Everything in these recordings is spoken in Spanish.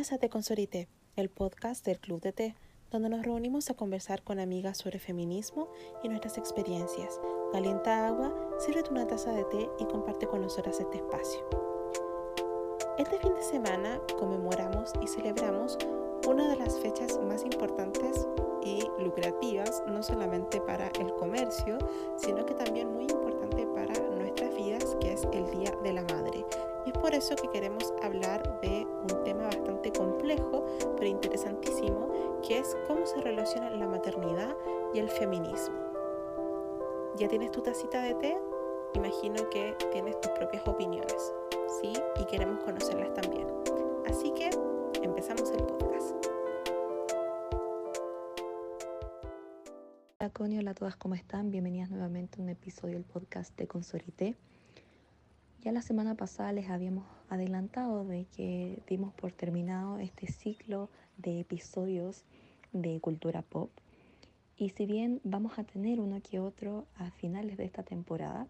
bienvenidas a Te Consorité, el podcast del Club de Té, donde nos reunimos a conversar con amigas sobre feminismo y nuestras experiencias. Calienta agua, sírvete una taza de té y comparte con nosotras este espacio. Este fin de semana conmemoramos y celebramos una de las fechas más importantes y lucrativas, no solamente para el comercio, sino que también muy importante para nuestras vidas, que es el Día de la Madre. Por eso que queremos hablar de un tema bastante complejo, pero interesantísimo, que es cómo se relaciona la maternidad y el feminismo. ¿Ya tienes tu tacita de té? Imagino que tienes tus propias opiniones, ¿sí? Y queremos conocerlas también. Así que empezamos el podcast. Hola Connie, hola a todas, ¿cómo están? Bienvenidas nuevamente a un episodio del podcast de Consorité. Ya la semana pasada les habíamos adelantado de que dimos por terminado este ciclo de episodios de cultura pop. Y si bien vamos a tener uno que otro a finales de esta temporada,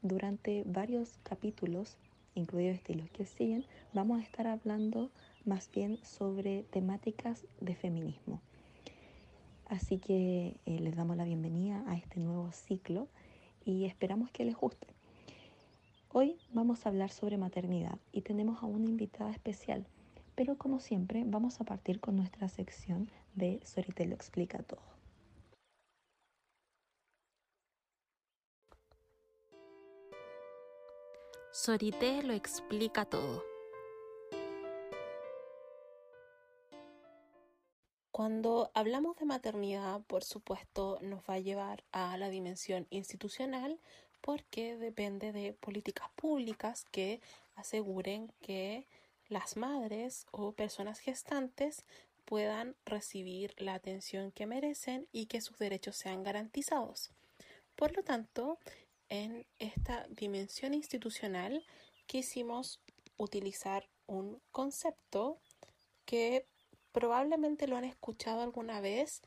durante varios capítulos, incluidos este y los que siguen, vamos a estar hablando más bien sobre temáticas de feminismo. Así que eh, les damos la bienvenida a este nuevo ciclo y esperamos que les guste. Hoy vamos a hablar sobre maternidad y tenemos a una invitada especial, pero como siempre vamos a partir con nuestra sección de Sorite lo explica todo. Sorite lo explica todo. Cuando hablamos de maternidad, por supuesto, nos va a llevar a la dimensión institucional, porque depende de políticas públicas que aseguren que las madres o personas gestantes puedan recibir la atención que merecen y que sus derechos sean garantizados. Por lo tanto, en esta dimensión institucional quisimos utilizar un concepto que probablemente lo han escuchado alguna vez,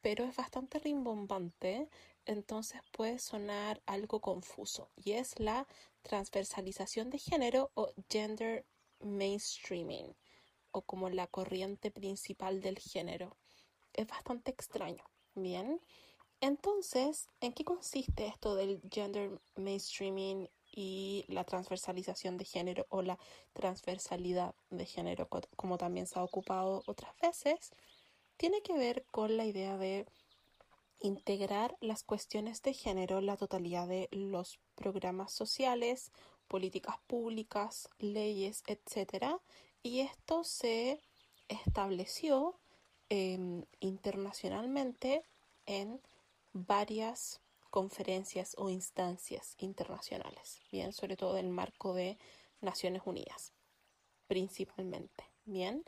pero es bastante rimbombante entonces puede sonar algo confuso y es la transversalización de género o gender mainstreaming o como la corriente principal del género. Es bastante extraño. Bien, entonces, ¿en qué consiste esto del gender mainstreaming y la transversalización de género o la transversalidad de género, como también se ha ocupado otras veces? Tiene que ver con la idea de integrar las cuestiones de género en la totalidad de los programas sociales, políticas públicas, leyes, etc. Y esto se estableció em, internacionalmente en varias conferencias o instancias internacionales, bien, sobre todo en el marco de Naciones Unidas, principalmente, bien.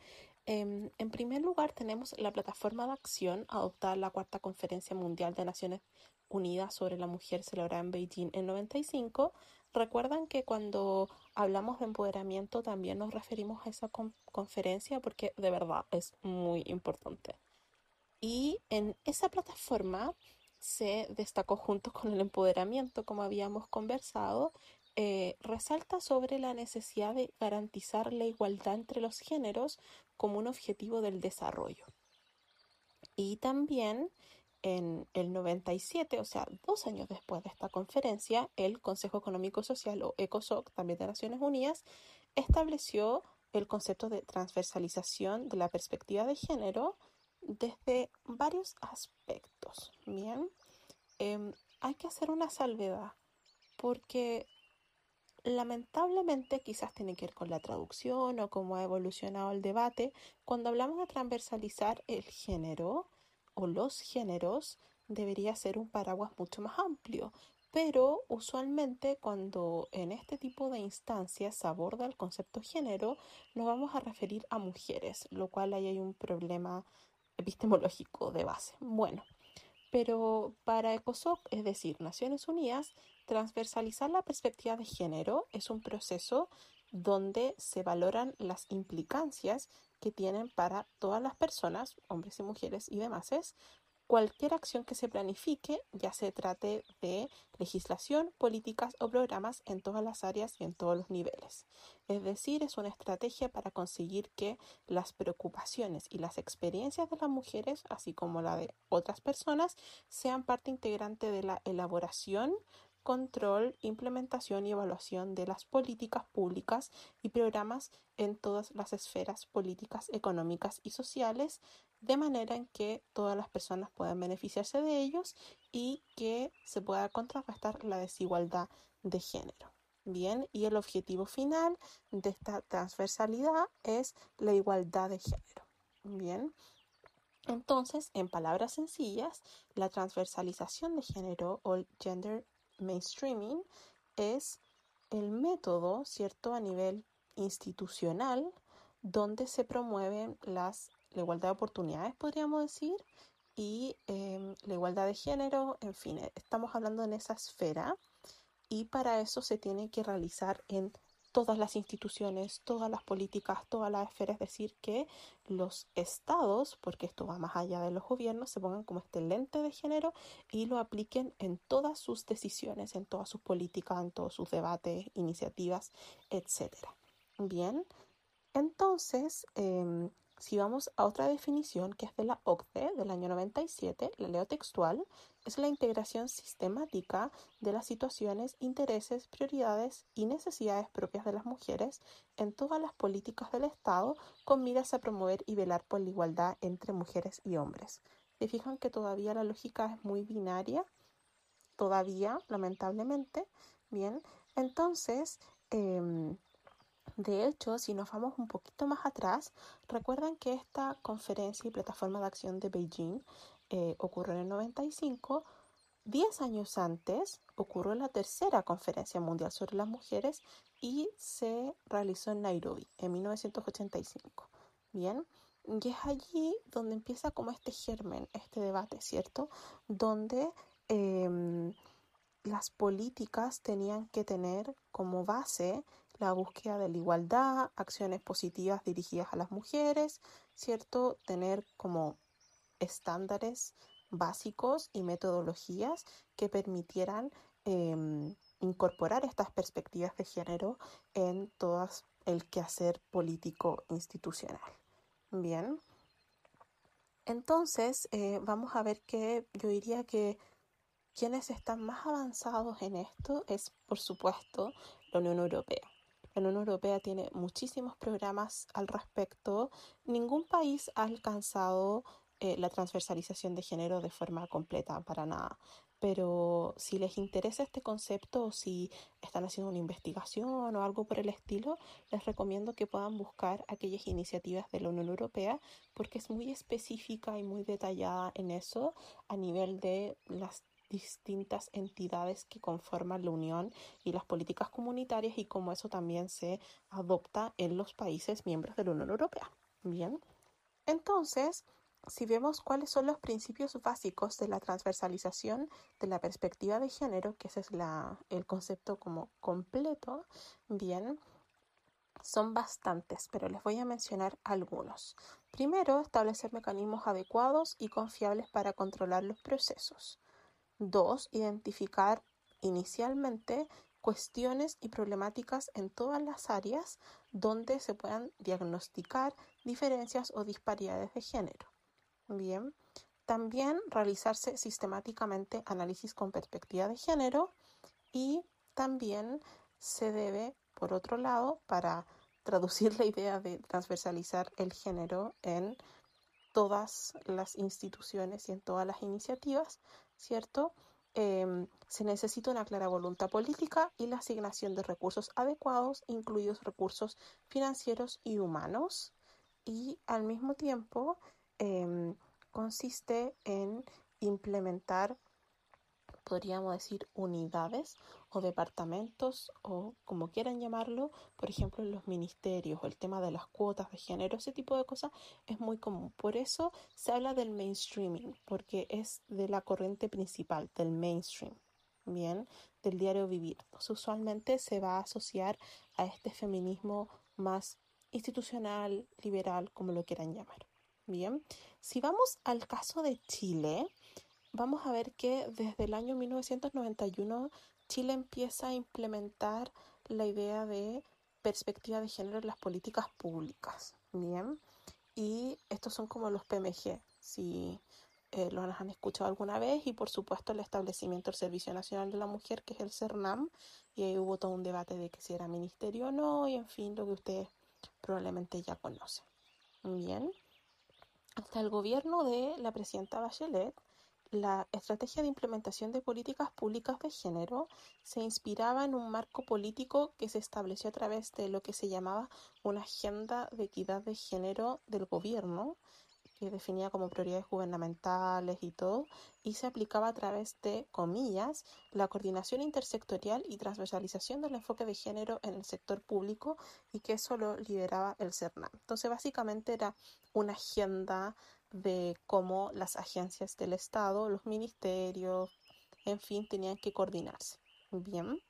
Em, en primer lugar, tenemos la plataforma de acción adoptada en la Cuarta Conferencia Mundial de Naciones Unidas sobre la Mujer celebrada en Beijing en 95. Recuerdan que cuando hablamos de empoderamiento también nos referimos a esa conferencia porque de verdad es muy importante. Y en esa plataforma se destacó junto con el empoderamiento, como habíamos conversado, eh, resalta sobre la necesidad de garantizar la igualdad entre los géneros como un objetivo del desarrollo. Y también en el 97, o sea, dos años después de esta conferencia, el Consejo Económico Social o ECOSOC, también de Naciones Unidas, estableció el concepto de transversalización de la perspectiva de género desde varios aspectos. Bien, em, hay que hacer una salvedad porque lamentablemente quizás tiene que ver con la traducción o cómo ha evolucionado el debate. Cuando hablamos de transversalizar el género o los géneros, debería ser un paraguas mucho más amplio. Pero usualmente cuando en este tipo de instancias se aborda el concepto género, nos vamos a referir a mujeres, lo cual ahí hay un problema epistemológico de base. Bueno, pero para ECOSOC, es decir, Naciones Unidas, transversalizar la perspectiva de género es un proceso donde se valoran las implicancias que tienen para todas las personas, hombres y mujeres y demás, cualquier acción que se planifique, ya se trate de legislación, políticas o programas en todas las áreas y en todos los niveles. Es decir, es una estrategia para conseguir que las preocupaciones y las experiencias de las mujeres, así como la de otras personas, sean parte integrante de la elaboración, control, implementación y evaluación de las políticas públicas y programas en todas las esferas políticas, económicas y sociales de manera en que todas las personas puedan beneficiarse de ellos y que se pueda contrarrestar la desigualdad de género. Bien, y el objetivo final de esta transversalidad es la igualdad de género. Bien, entonces, en palabras sencillas, la transversalización de género o gender mainstreaming es el método, ¿cierto?, a nivel institucional donde se promueven las la igualdad de oportunidades, podríamos decir, y em, la igualdad de género, en fin, eh, estamos hablando en esa esfera y para eso se tiene que realizar en todas las instituciones, todas las políticas, todas las esferas, es decir, que los estados, porque esto va más allá de los gobiernos, se pongan como este lente de género y lo apliquen en todas sus decisiones, en todas sus políticas, en todos sus debates, iniciativas, etc. Bien, entonces, eh, si vamos a otra definición que es de la OCDE del año 97, la leo textual, es la integración sistemática de las situaciones, intereses, prioridades y necesidades propias de las mujeres en todas las políticas del Estado con miras a promover y velar por la igualdad entre mujeres y hombres. Se fijan que todavía la lógica es muy binaria, todavía, lamentablemente. Bien, entonces, em, de hecho, si nos vamos un poquito más atrás, recuerdan que esta conferencia y plataforma de acción de Beijing eh, ocurrió en el 95. Diez años antes ocurrió la tercera conferencia mundial sobre las mujeres y se realizó en Nairobi en 1985. Bien, y es allí donde empieza como este germen, este debate, ¿cierto? Donde em, las políticas tenían que tener como base la búsqueda de la igualdad, acciones positivas dirigidas a las mujeres, ¿cierto? Tener como estándares básicos y metodologías que permitieran em, incorporar estas perspectivas de género en todo el quehacer político institucional. Bien, entonces eh, vamos a ver que yo diría que quienes están más avanzados en esto es, por supuesto, la Unión Europea. La Unión Europea tiene muchísimos programas al respecto. Ningún país ha alcanzado eh, la transversalización de género de forma completa, para nada. Pero si les interesa este concepto o si están haciendo una investigación o algo por el estilo, les recomiendo que puedan buscar aquellas iniciativas de la Unión Europea porque es muy específica y muy detallada en eso a nivel de las distintas entidades que conforman la Unión y las políticas comunitarias y cómo eso también se adopta en los países miembros de la Unión Europea. Bien, entonces, si vemos cuáles son los principios básicos de la transversalización de la perspectiva de género, que ese es el concepto como completo, bien, son bastantes, pero les voy a mencionar algunos. Primero, establecer mecanismos adecuados y confiables para controlar los procesos. Dos, identificar inicialmente cuestiones y problemáticas en todas las áreas donde se puedan diagnosticar diferencias o disparidades de género. Bien, también realizarse sistemáticamente análisis con perspectiva de género y también se debe, por otro lado, para traducir la idea de transversalizar el género en todas las instituciones y en todas las iniciativas, ¿cierto? Em, se necesita una clara voluntad política y la asignación de recursos adecuados, incluidos recursos financieros y humanos. Y al mismo tiempo em, consiste en implementar podríamos decir unidades o departamentos o como quieran llamarlo, por ejemplo los ministerios o el tema de las cuotas de género, ese tipo de cosas es muy común. Por eso se habla del mainstreaming, porque es de la corriente principal, del mainstream, bien, del diario vivir. usualmente se va a asociar a este feminismo más institucional, liberal, como lo quieran llamar. Bien, si vamos al caso de Chile, vamos a ver que desde el año 1991 Chile empieza a implementar la idea de perspectiva de género en las políticas públicas. Bien, y estos son como los PMG, si eh, los han escuchado alguna vez, y por supuesto el establecimiento del Servicio Nacional de la Mujer, que es el CERNAM, y ahí hubo todo un debate de que si era ministerio o no, y en fin, lo que ustedes probablemente ya conocen. Bien, hasta el gobierno de la presidenta Bachelet, la estrategia de implementación de políticas públicas de género se inspiraba en un marco político que se estableció a través de lo que se llamaba una agenda de equidad de género del gobierno, que definía como prioridades gubernamentales y todo, y se aplicaba a través de, comillas, la coordinación intersectorial y transversalización del enfoque de género en el sector público y que eso lo lideraba el CERNAM. Entonces, básicamente era una agenda de cómo las agencias del Estado, los ministerios, en fin, tenían que coordinarse. Bien.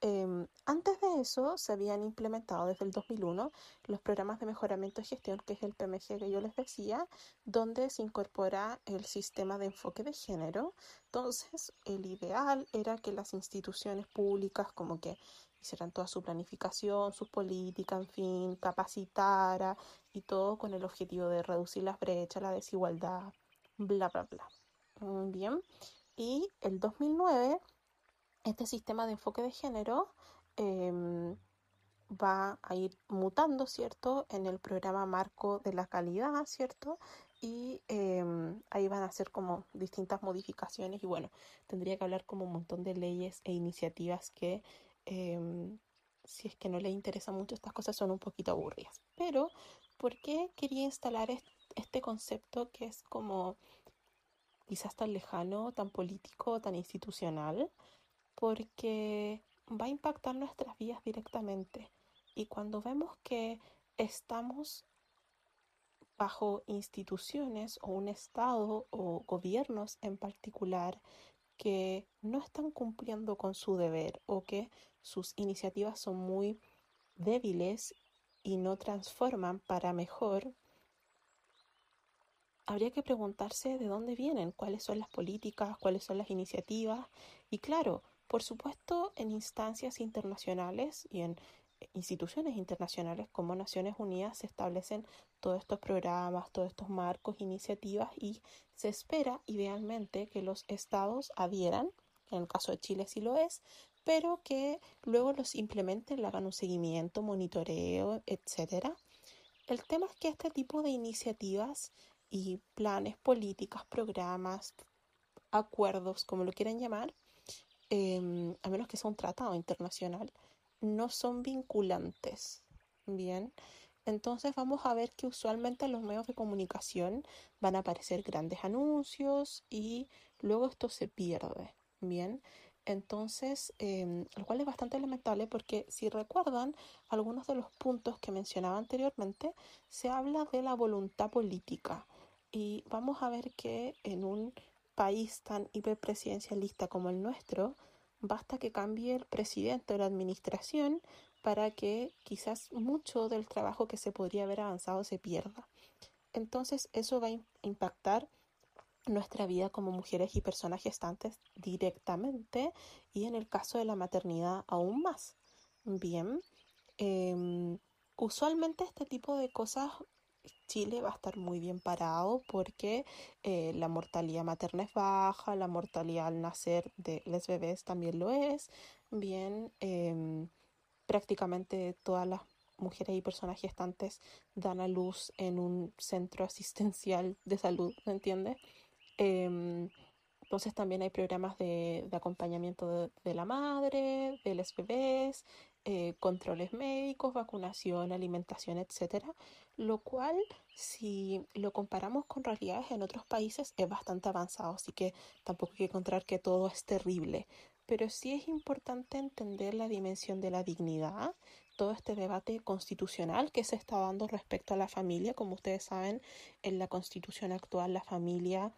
Em, antes de eso se habían implementado desde el 2001 los programas de mejoramiento de gestión, que es el PMG que yo les decía, donde se incorpora el sistema de enfoque de género. Entonces, el ideal era que las instituciones públicas como que hicieran toda su planificación, sus políticas, en fin, capacitara y todo con el objetivo de reducir las brechas, la desigualdad, bla, bla, bla. Bien. Y el 2009 este sistema de enfoque de género em, va a ir mutando, ¿cierto? En el programa marco de la calidad, ¿cierto? Y em, ahí van a hacer como distintas modificaciones y bueno, tendría que hablar como un montón de leyes e iniciativas que em, si es que no le interesa mucho estas cosas son un poquito aburridas. Pero, ¿por qué quería instalar este concepto que es como quizás tan lejano, tan político, tan institucional? porque va a impactar nuestras vidas directamente. Y cuando vemos que estamos bajo instituciones o un Estado o gobiernos en particular que no están cumpliendo con su deber o que sus iniciativas son muy débiles y no transforman para mejor, habría que preguntarse de dónde vienen, cuáles son las políticas, cuáles son las iniciativas. Y claro, por supuesto, en instancias internacionales y en instituciones internacionales como Naciones Unidas se establecen todos estos programas, todos estos marcos, iniciativas y se espera idealmente que los estados adhieran, en el caso de Chile sí lo es, pero que luego los implementen, le hagan un seguimiento, monitoreo, etcétera. El tema es que este tipo de iniciativas y planes, políticas, programas, acuerdos, como lo quieran llamar, Em, a menos que sea un tratado internacional, no son vinculantes. Bien, entonces vamos a ver que usualmente en los medios de comunicación van a aparecer grandes anuncios y luego esto se pierde. Bien, entonces, em, lo cual es bastante lamentable porque si recuerdan algunos de los puntos que mencionaba anteriormente, se habla de la voluntad política y vamos a ver que en un país tan hiperpresidencialista como el nuestro, basta que cambie el presidente o la administración para que quizás mucho del trabajo que se podría haber avanzado se pierda. Entonces eso va a impactar nuestra vida como mujeres y personas gestantes directamente y en el caso de la maternidad aún más. Bien, em, usualmente este tipo de cosas Chile va a estar muy bien parado porque eh, la mortalidad materna es baja, la mortalidad al nacer de los bebés también lo es. Bien, em, prácticamente todas las mujeres y personas gestantes dan a luz en un centro asistencial de salud, ¿me entiendes? Em, entonces también hay programas de, acompañamiento de, la madre, de los bebés, eh, controles médicos, vacunación, alimentación, etcétera, lo cual si lo comparamos con realidades en otros países es bastante avanzado, así que tampoco hay que encontrar que todo es terrible, pero sí es importante entender la dimensión de la dignidad, todo este debate constitucional que se está dando respecto a la familia, como ustedes saben, en la constitución actual la familia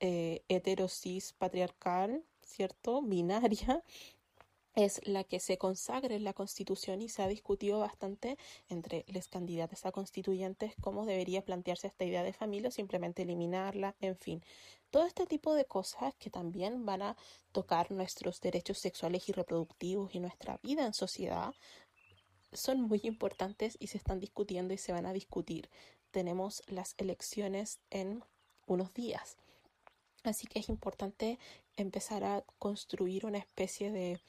eh, heterosis patriarcal, ¿cierto? Binaria, es la que se consagra en la Constitución y se ha discutido bastante entre los candidatos a constituyentes cómo debería plantearse esta idea de familia o simplemente eliminarla, en fin. Todo este tipo de cosas que también van a tocar nuestros derechos sexuales y reproductivos y nuestra vida en sociedad son muy importantes y se están discutiendo y se van a discutir. Tenemos las elecciones en unos días. Así que es importante empezar a construir una especie de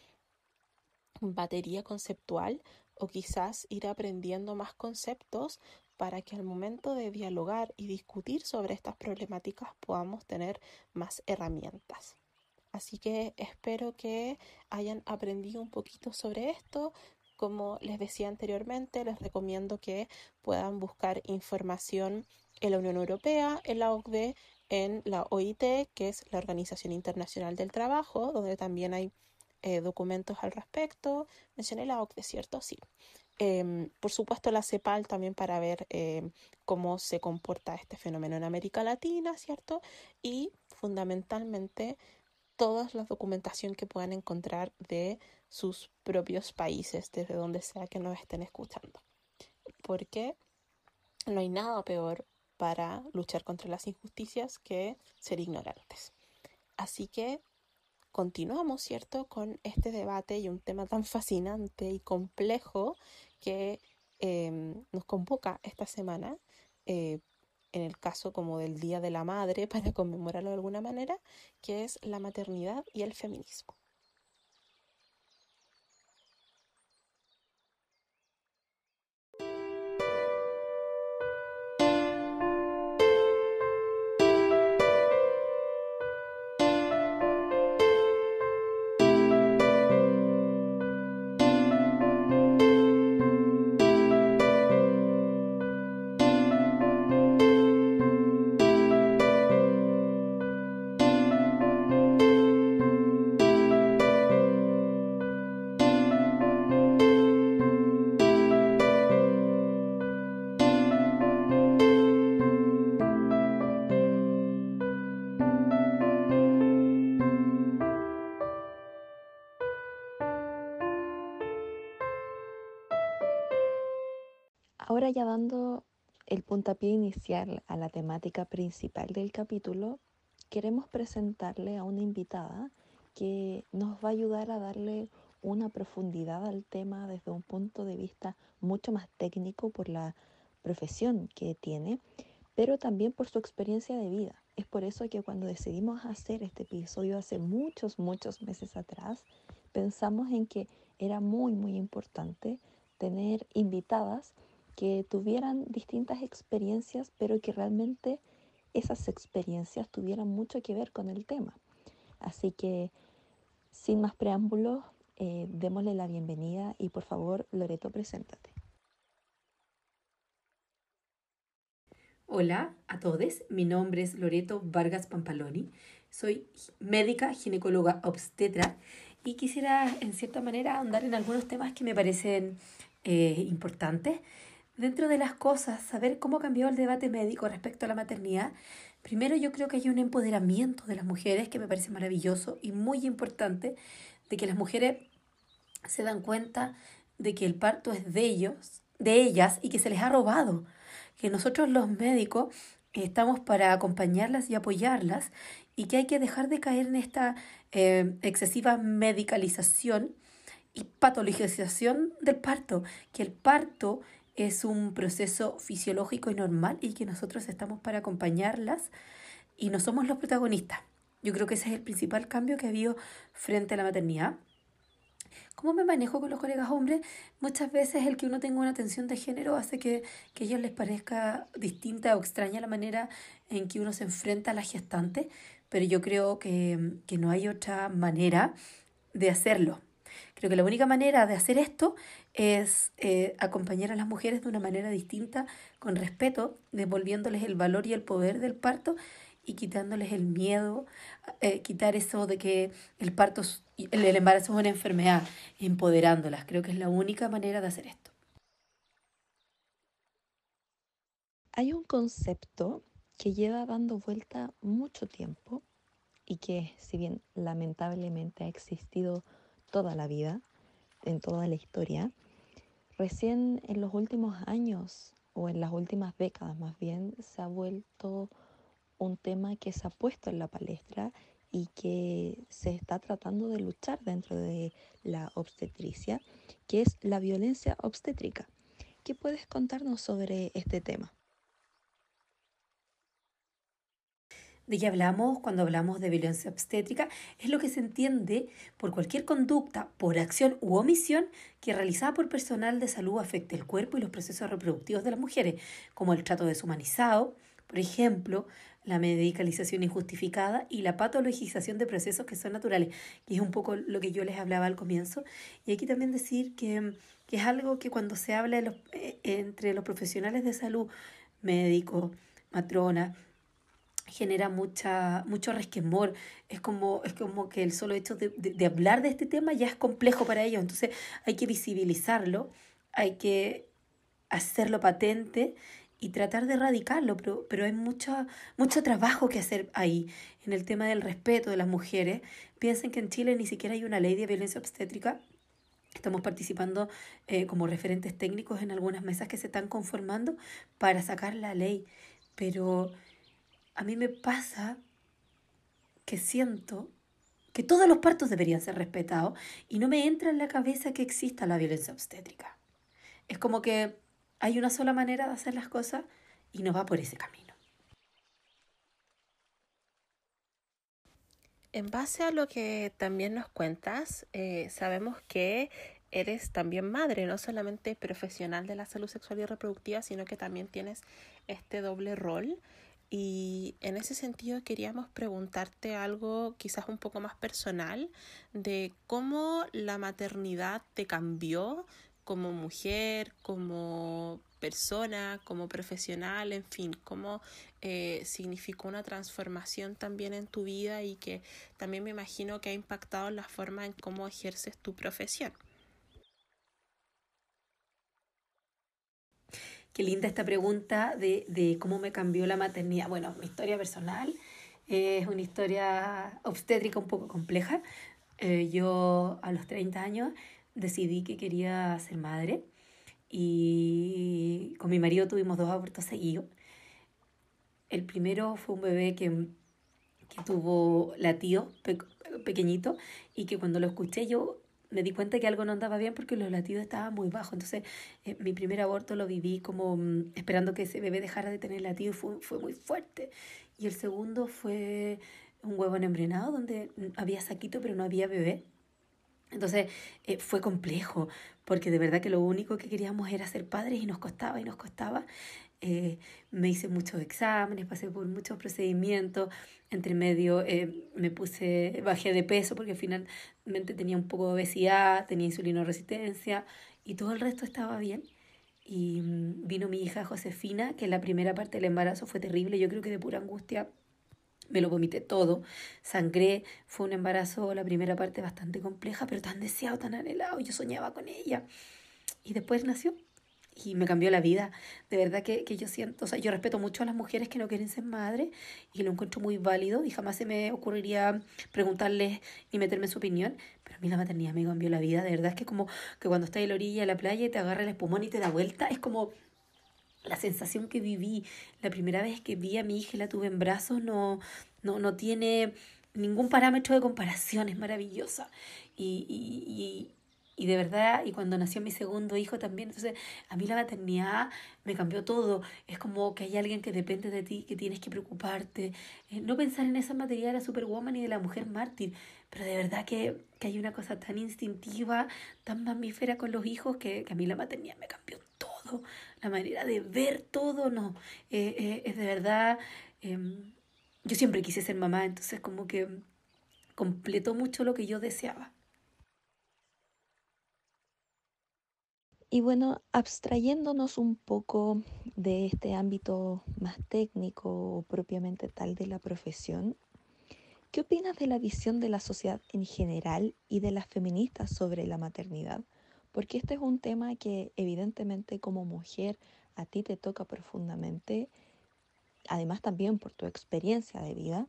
batería conceptual o quizás ir aprendiendo más conceptos para que al momento de dialogar y discutir sobre estas problemáticas podamos tener más herramientas. Así que espero que hayan aprendido un poquito sobre esto. Como les decía anteriormente, les recomiendo que puedan buscar información en la Unión Europea, en la OCDE, en la OIT, que es la Organización Internacional del Trabajo, donde también hay eh, documentos al respecto. Mencioné la OCDE, ¿cierto? Sí. Em, por supuesto, la CEPAL también para ver em, cómo se comporta este fenómeno en América Latina, ¿cierto? Y fundamentalmente toda la documentación que puedan encontrar de sus propios países, desde donde sea que nos estén escuchando. Porque no hay nada peor para luchar contra las injusticias que ser ignorantes. Así que continuamos, ¿cierto?, con este debate y un tema tan fascinante y complejo que em, nos convoca esta semana, eh, en el caso como del Día de la Madre, para conmemorarlo de alguna manera, que es la maternidad y el feminismo. Dando el puntapié inicial a la temática principal del capítulo, queremos presentarle a una invitada que nos va a ayudar a darle una profundidad al tema desde un punto de vista mucho más técnico por la profesión que tiene, pero también por su experiencia de vida. Es por eso que cuando decidimos hacer este episodio hace muchos, muchos meses atrás, pensamos en que era muy, muy importante tener invitadas que tuvieran distintas experiencias, pero que realmente esas experiencias tuvieran mucho que ver con el tema. Así que, sin más preámbulos, eh, démosle la bienvenida y por favor, Loreto, preséntate. Hola a todos, mi nombre es Loreto Vargas Pampaloni, soy médica, ginecóloga obstetra y quisiera en cierta manera ahondar en algunos temas que me parecen eh, importantes dentro de las cosas, saber cómo cambió el debate médico respecto a la maternidad, primero yo creo que hay un empoderamiento de las mujeres que me parece maravilloso y muy importante, de que las mujeres se dan cuenta de que el parto es de ellos, de ellas y que se les ha robado, que nosotros los médicos estamos para acompañarlas y apoyarlas y que hay que dejar de caer en esta eh, excesiva medicalización y patologización del parto, que el parto es un proceso fisiológico y normal y que nosotros estamos para acompañarlas y no somos los protagonistas. Yo creo que ese es el principal cambio que ha habido frente a la maternidad. ¿Cómo me manejo con los colegas hombres? Muchas veces el que uno tenga una tensión de género hace que, que a ellos les parezca distinta o extraña la manera en que uno se enfrenta a la gestante, pero yo creo que, que no hay otra manera de hacerlo. Creo que la única manera de hacer esto es eh, acompañar a las mujeres de una manera distinta, con respeto, devolviéndoles el valor y el poder del parto y quitándoles el miedo, eh, quitar eso de que el parto, el, el embarazo es una enfermedad, empoderándolas. Creo que es la única manera de hacer esto. Hay un concepto que lleva dando vuelta mucho tiempo y que si bien lamentablemente ha existido toda la vida, en toda la historia. Recién en los últimos años o en las últimas décadas más bien se ha vuelto un tema que se ha puesto en la palestra y que se está tratando de luchar dentro de la obstetricia, que es la violencia obstétrica. ¿Qué puedes contarnos sobre este tema? De qué hablamos cuando hablamos de violencia obstétrica es lo que se entiende por cualquier conducta, por acción u omisión que realizada por personal de salud afecte el cuerpo y los procesos reproductivos de las mujeres, como el trato deshumanizado, por ejemplo, la medicalización injustificada y la patologización de procesos que son naturales, que es un poco lo que yo les hablaba al comienzo. Y aquí también decir que, que es algo que cuando se habla eh, entre los profesionales de salud, médicos, matronas, genera mucha, mucho resquemor. Es como, es como que el solo hecho de, de, hablar de este tema ya es complejo para ellos. Entonces hay que visibilizarlo, hay que hacerlo patente y tratar de erradicarlo, pero, pero hay mucho, mucho trabajo que hacer ahí en el tema del respeto de las mujeres. Piensen que en Chile ni siquiera hay una ley de violencia obstétrica. Estamos participando eh, como referentes técnicos en algunas mesas que se están conformando para sacar la ley, pero a mí me pasa que siento que todos los partos deberían ser respetados y no me entra en la cabeza que exista la violencia obstétrica. Es como que hay una sola manera de hacer las cosas y no va por ese camino. En base a lo que también nos cuentas, eh, sabemos que eres también madre, no solamente profesional de la salud sexual y reproductiva, sino que también tienes este doble rol y en ese sentido queríamos preguntarte algo quizás un poco más personal de cómo la maternidad te cambió como mujer, como persona, como profesional, en fin, cómo eh, significó una transformación también en tu vida y que también me imagino que ha impactado en la forma en cómo ejerces tu profesión. Qué linda esta pregunta de, de cómo me cambió la maternidad. Bueno, mi historia personal es una historia obstétrica un poco compleja. Eh, yo a los 30 años decidí que quería ser madre y con mi marido tuvimos dos abortos seguidos. El primero fue un bebé que, que tuvo latido pequeñito y que cuando lo escuché yo me di cuenta que algo no andaba bien porque los latidos estaban muy bajos. Entonces, eh, mi primer aborto lo viví como mm, esperando que ese bebé dejara de tener latido fue, fue muy fuerte. Y el segundo fue un huevo embrionado donde mm, había saquito pero no había bebé. Entonces eh, fue complejo, porque de verdad que lo único que queríamos era ser padres y nos costaba y nos costaba. Eh, me hice muchos exámenes, pasé por muchos procedimientos, entre medio eh, me puse, bajé de peso porque finalmente tenía un poco de obesidad, tenía resistencia y todo el resto estaba bien. Y mm, vino mi hija Josefina, que la primera parte del embarazo fue terrible, yo creo que de pura angustia me lo vomité todo, sangré, fue un embarazo, la primera parte bastante compleja, pero tan deseado, tan anhelado, yo soñaba con ella. Y después nació y me cambió la vida. De verdad que, que, yo siento, o sea, yo respeto mucho a las mujeres que no quieren ser madres y lo encuentro muy válido y jamás se me ocurriría preguntarles y meterme en su opinión, pero a mí la maternidad me cambió la vida. De verdad es que como que cuando estás en la orilla de la playa y te agarra el espumón y te da vuelta, es como la sensación que viví la primera vez que vi a mi hija y la tuve en brazos no, no, no tiene ningún parámetro de comparación, es maravillosa. Y, y, de verdad, y cuando nació mi segundo hijo también, entonces a mí la maternidad me cambió todo. Es como que hay alguien que depende de ti, que tienes que preocuparte. Eh, no pensar en esa materia de la superwoman y de la mujer mártir, pero de verdad que, que hay una cosa tan instintiva, tan mamífera con los hijos, que, que a mí la maternidad me cambió todo la manera de ver todo, no, eh, eh, es de verdad, em, yo siempre quise ser mamá, entonces como que completó mucho lo que yo deseaba. Y bueno, abstrayéndonos un poco de este ámbito más técnico o propiamente tal de la profesión, ¿qué opinas de la visión de la sociedad en general y de las feministas sobre la maternidad? porque este es un tema que evidentemente como mujer a ti te toca profundamente, además también por tu experiencia de vida,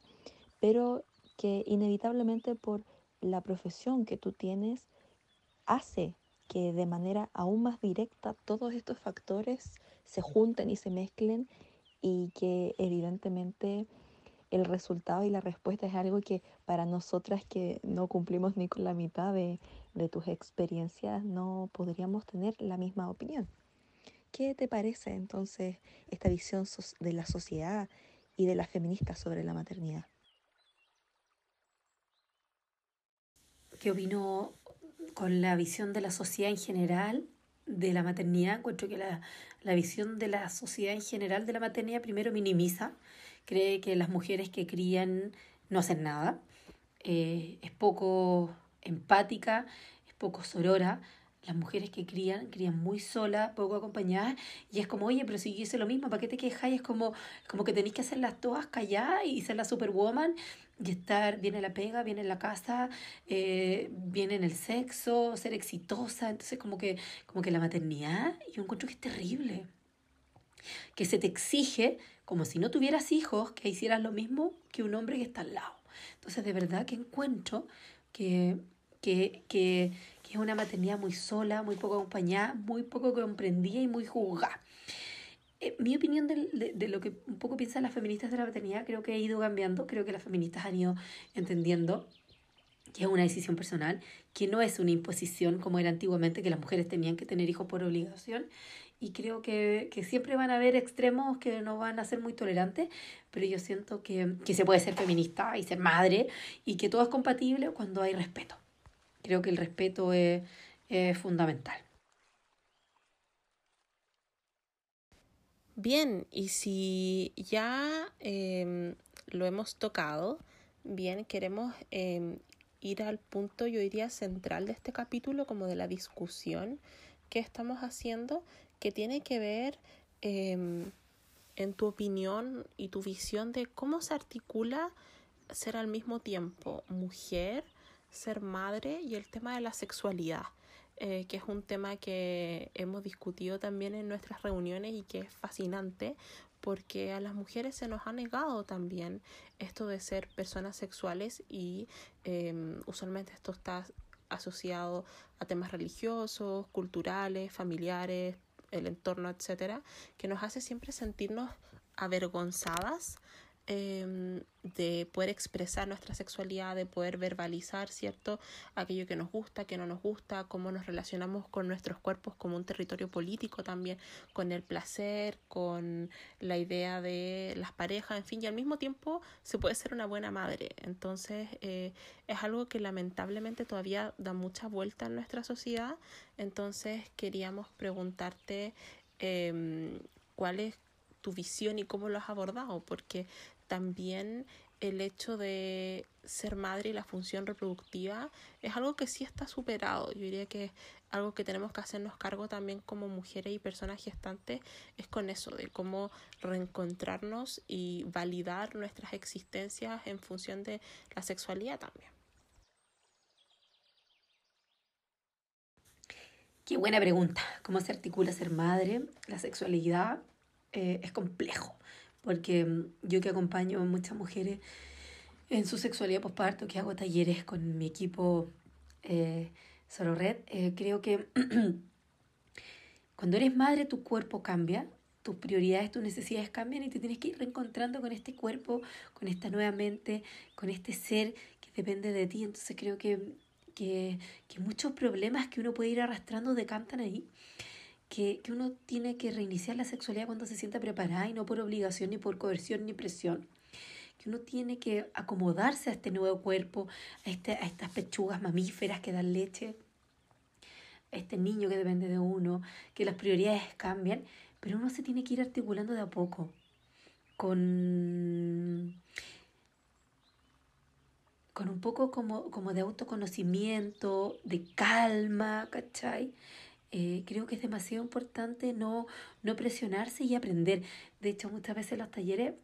pero que inevitablemente por la profesión que tú tienes hace que de manera aún más directa todos estos factores se junten y se mezclen y que evidentemente el resultado y la respuesta es algo que para nosotras que no cumplimos ni con la mitad de, tus experiencias no podríamos tener la misma opinión. ¿Qué te parece entonces esta visión de la sociedad y de las feministas sobre la maternidad? ¿Qué opino con la visión de la sociedad en general de la maternidad? Encuentro que la, la visión de la sociedad en general de la maternidad primero minimiza, cree que las mujeres que crían no hacen nada, eh, es poco empática, es poco sorora, las mujeres que crían, crían muy solas, poco acompañadas, y es como, oye, pero si yo hice lo mismo, ¿para qué te quejas? Es como, como que tenéis que hacerlas todas calladas y ser la superwoman y estar, viene la pega, viene la casa, eh, viene en el sexo, ser exitosa, entonces como que, como que la maternidad, yo encuentro que es terrible, que se te exige, como si no tuvieras hijos, que hicieras lo mismo que un hombre que está al lado. Entonces de verdad que encuentro que, que, que es una maternidad muy sola, muy poco acompañada, muy poco comprendida y muy juzgada. Eh, mi opinión de, de, lo que un poco piensan las feministas de la maternidad creo que ha ido cambiando, creo que las feministas han ido entendiendo que es una decisión personal, que no es una imposición como era antiguamente, que las mujeres tenían que tener hijos por obligación. Y creo que, que siempre van a haber extremos que no van a ser muy tolerantes, pero yo siento que, que se puede ser feminista y ser madre y que todo es compatible cuando hay respeto. Creo que el respeto es, fundamental. Bien, y si ya em, lo hemos tocado, bien, queremos em, ir al punto, yo diría, central de este capítulo, como de la discusión que estamos haciendo, que tiene que ver, em, en tu opinión y tu visión de cómo se articula ser al mismo tiempo mujer, ser madre y el tema de la sexualidad, eh, que es un tema que hemos discutido también en nuestras reuniones y que es fascinante porque a las mujeres se nos ha negado también esto de ser personas sexuales y em, usualmente esto está asociado a temas religiosos, culturales, familiares, el entorno, etcétera, que nos hace siempre sentirnos avergonzadas Em, de poder expresar nuestra sexualidad, de poder verbalizar, ¿cierto? Aquello que nos gusta, que no nos gusta, cómo nos relacionamos con nuestros cuerpos como un territorio político también, con el placer, con la idea de las parejas, en fin, y al mismo tiempo se puede ser una buena madre. Entonces, eh, es algo que lamentablemente todavía da mucha vuelta en nuestra sociedad. Entonces, queríamos preguntarte eh, cuál es tu visión y cómo lo has abordado, porque también el hecho de ser madre y la función reproductiva es algo que sí está superado. Yo diría que algo que tenemos que hacernos cargo también como mujeres y personas gestantes, es con eso, de cómo reencontrarnos y validar nuestras existencias en función de la sexualidad también. Qué buena pregunta. ¿Cómo se articula ser madre? La sexualidad eh, es complejo, porque mm, yo que acompaño a muchas mujeres en su sexualidad posparto, que hago talleres con mi equipo eh, Solo Red, eh, creo que cuando eres madre tu cuerpo cambia, tus prioridades, tus necesidades cambian y te tienes que ir reencontrando con este cuerpo, con esta nueva mente, con este ser que depende de ti. Entonces creo que, que, que muchos problemas que uno puede ir arrastrando decantan ahí que, uno tiene que reiniciar la sexualidad cuando se sienta preparada y no por obligación, ni por coerción, ni presión que uno tiene que acomodarse a este nuevo cuerpo, a, este, a estas pechugas mamíferas que dan leche, a este niño que depende de uno, que las prioridades cambian, pero uno se tiene que ir articulando de a poco, con, con un poco como, como de autoconocimiento, de calma, ¿cachai? Eh, creo que es demasiado importante no, no presionarse y aprender. De hecho, muchas veces en los talleres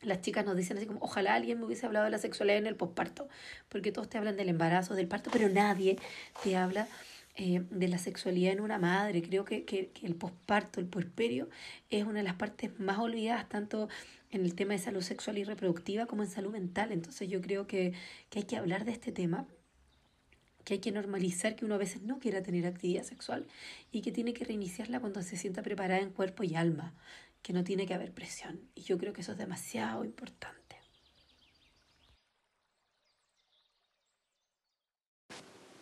las chicas nos dicen así como, ojalá alguien me hubiese hablado de la sexualidad en el posparto, porque todos te hablan del embarazo, del parto, pero nadie te habla eh, de la sexualidad en una madre. Creo que, que, el posparto, el puerperio, es una de las partes más olvidadas, tanto en el tema de salud sexual y reproductiva como en salud mental. Entonces yo creo que, que hay que hablar de este tema que hay que normalizar que uno a veces no quiera tener actividad sexual y que tiene que reiniciarla cuando se sienta preparada en cuerpo y alma, que no tiene que haber presión. Y yo creo que eso es demasiado importante.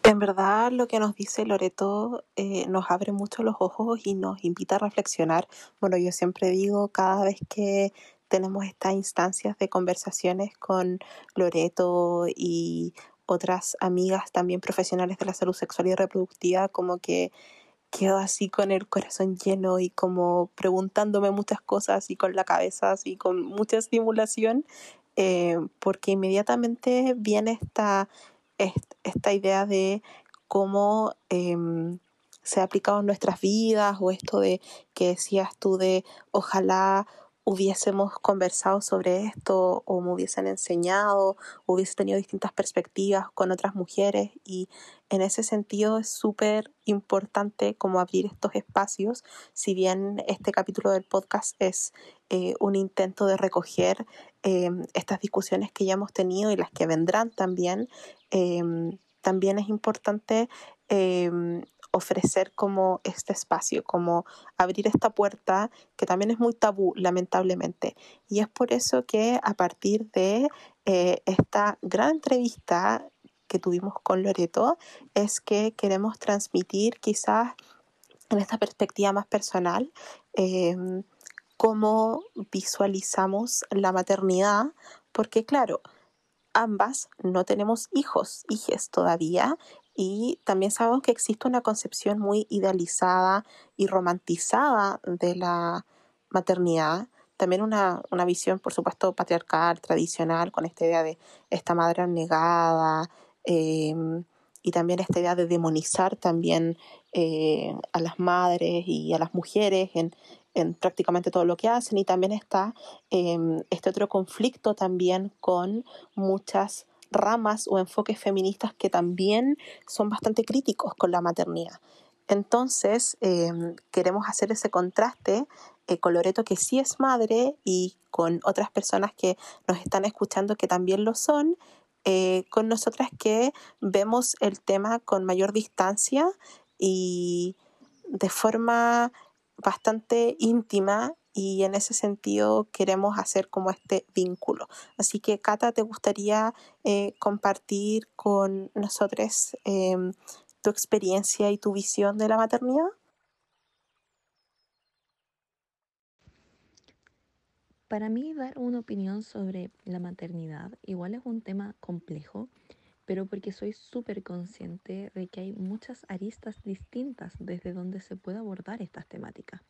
En verdad lo que nos dice Loreto eh, nos abre mucho los ojos y nos invita a reflexionar. Bueno, yo siempre digo cada vez que tenemos estas instancias de conversaciones con Loreto y otras amigas también profesionales de la salud sexual y reproductiva, como que quedo así con el corazón lleno y como preguntándome muchas cosas y con la cabeza así con mucha estimulación, eh, porque inmediatamente viene esta, esta idea de cómo em, se ha aplicado en nuestras vidas o esto de que decías tú de ojalá hubiésemos conversado sobre esto o me hubiesen enseñado, hubiese tenido distintas perspectivas con otras mujeres. Y en ese sentido es súper importante como abrir estos espacios, si bien este capítulo del podcast es eh, un intento de recoger em, estas discusiones que ya hemos tenido y las que vendrán también, em, también es importante em, ofrecer como este espacio, como abrir esta puerta que también es muy tabú, lamentablemente. Y es por eso que a partir de eh, esta gran entrevista que tuvimos con Loreto, es que queremos transmitir quizás en esta perspectiva más personal em, cómo visualizamos la maternidad, porque claro, ambas no tenemos hijos, hijes todavía, y también sabemos que existe una concepción muy idealizada y romantizada de la maternidad. También una, visión, por supuesto, patriarcal, tradicional, con esta idea de esta madre abnegada, em, y también esta idea de demonizar también eh, a las madres y a las mujeres en, en, prácticamente todo lo que hacen. Y también está em, este otro conflicto también con muchas ramas o enfoques feministas que también son bastante críticos con la maternidad. Entonces, em, queremos hacer ese contraste eh, con Loreto, que sí es madre, y con otras personas que nos están escuchando que también lo son, eh, con nosotras que vemos el tema con mayor distancia y de forma bastante íntima y en ese sentido queremos hacer como este vínculo. Así que Cata, ¿te gustaría eh, compartir con nosotros em, tu experiencia y tu visión de la maternidad? Para mí dar una opinión sobre la maternidad igual es un tema complejo, pero porque soy súper consciente de que hay muchas aristas distintas desde donde se puede abordar estas temáticas.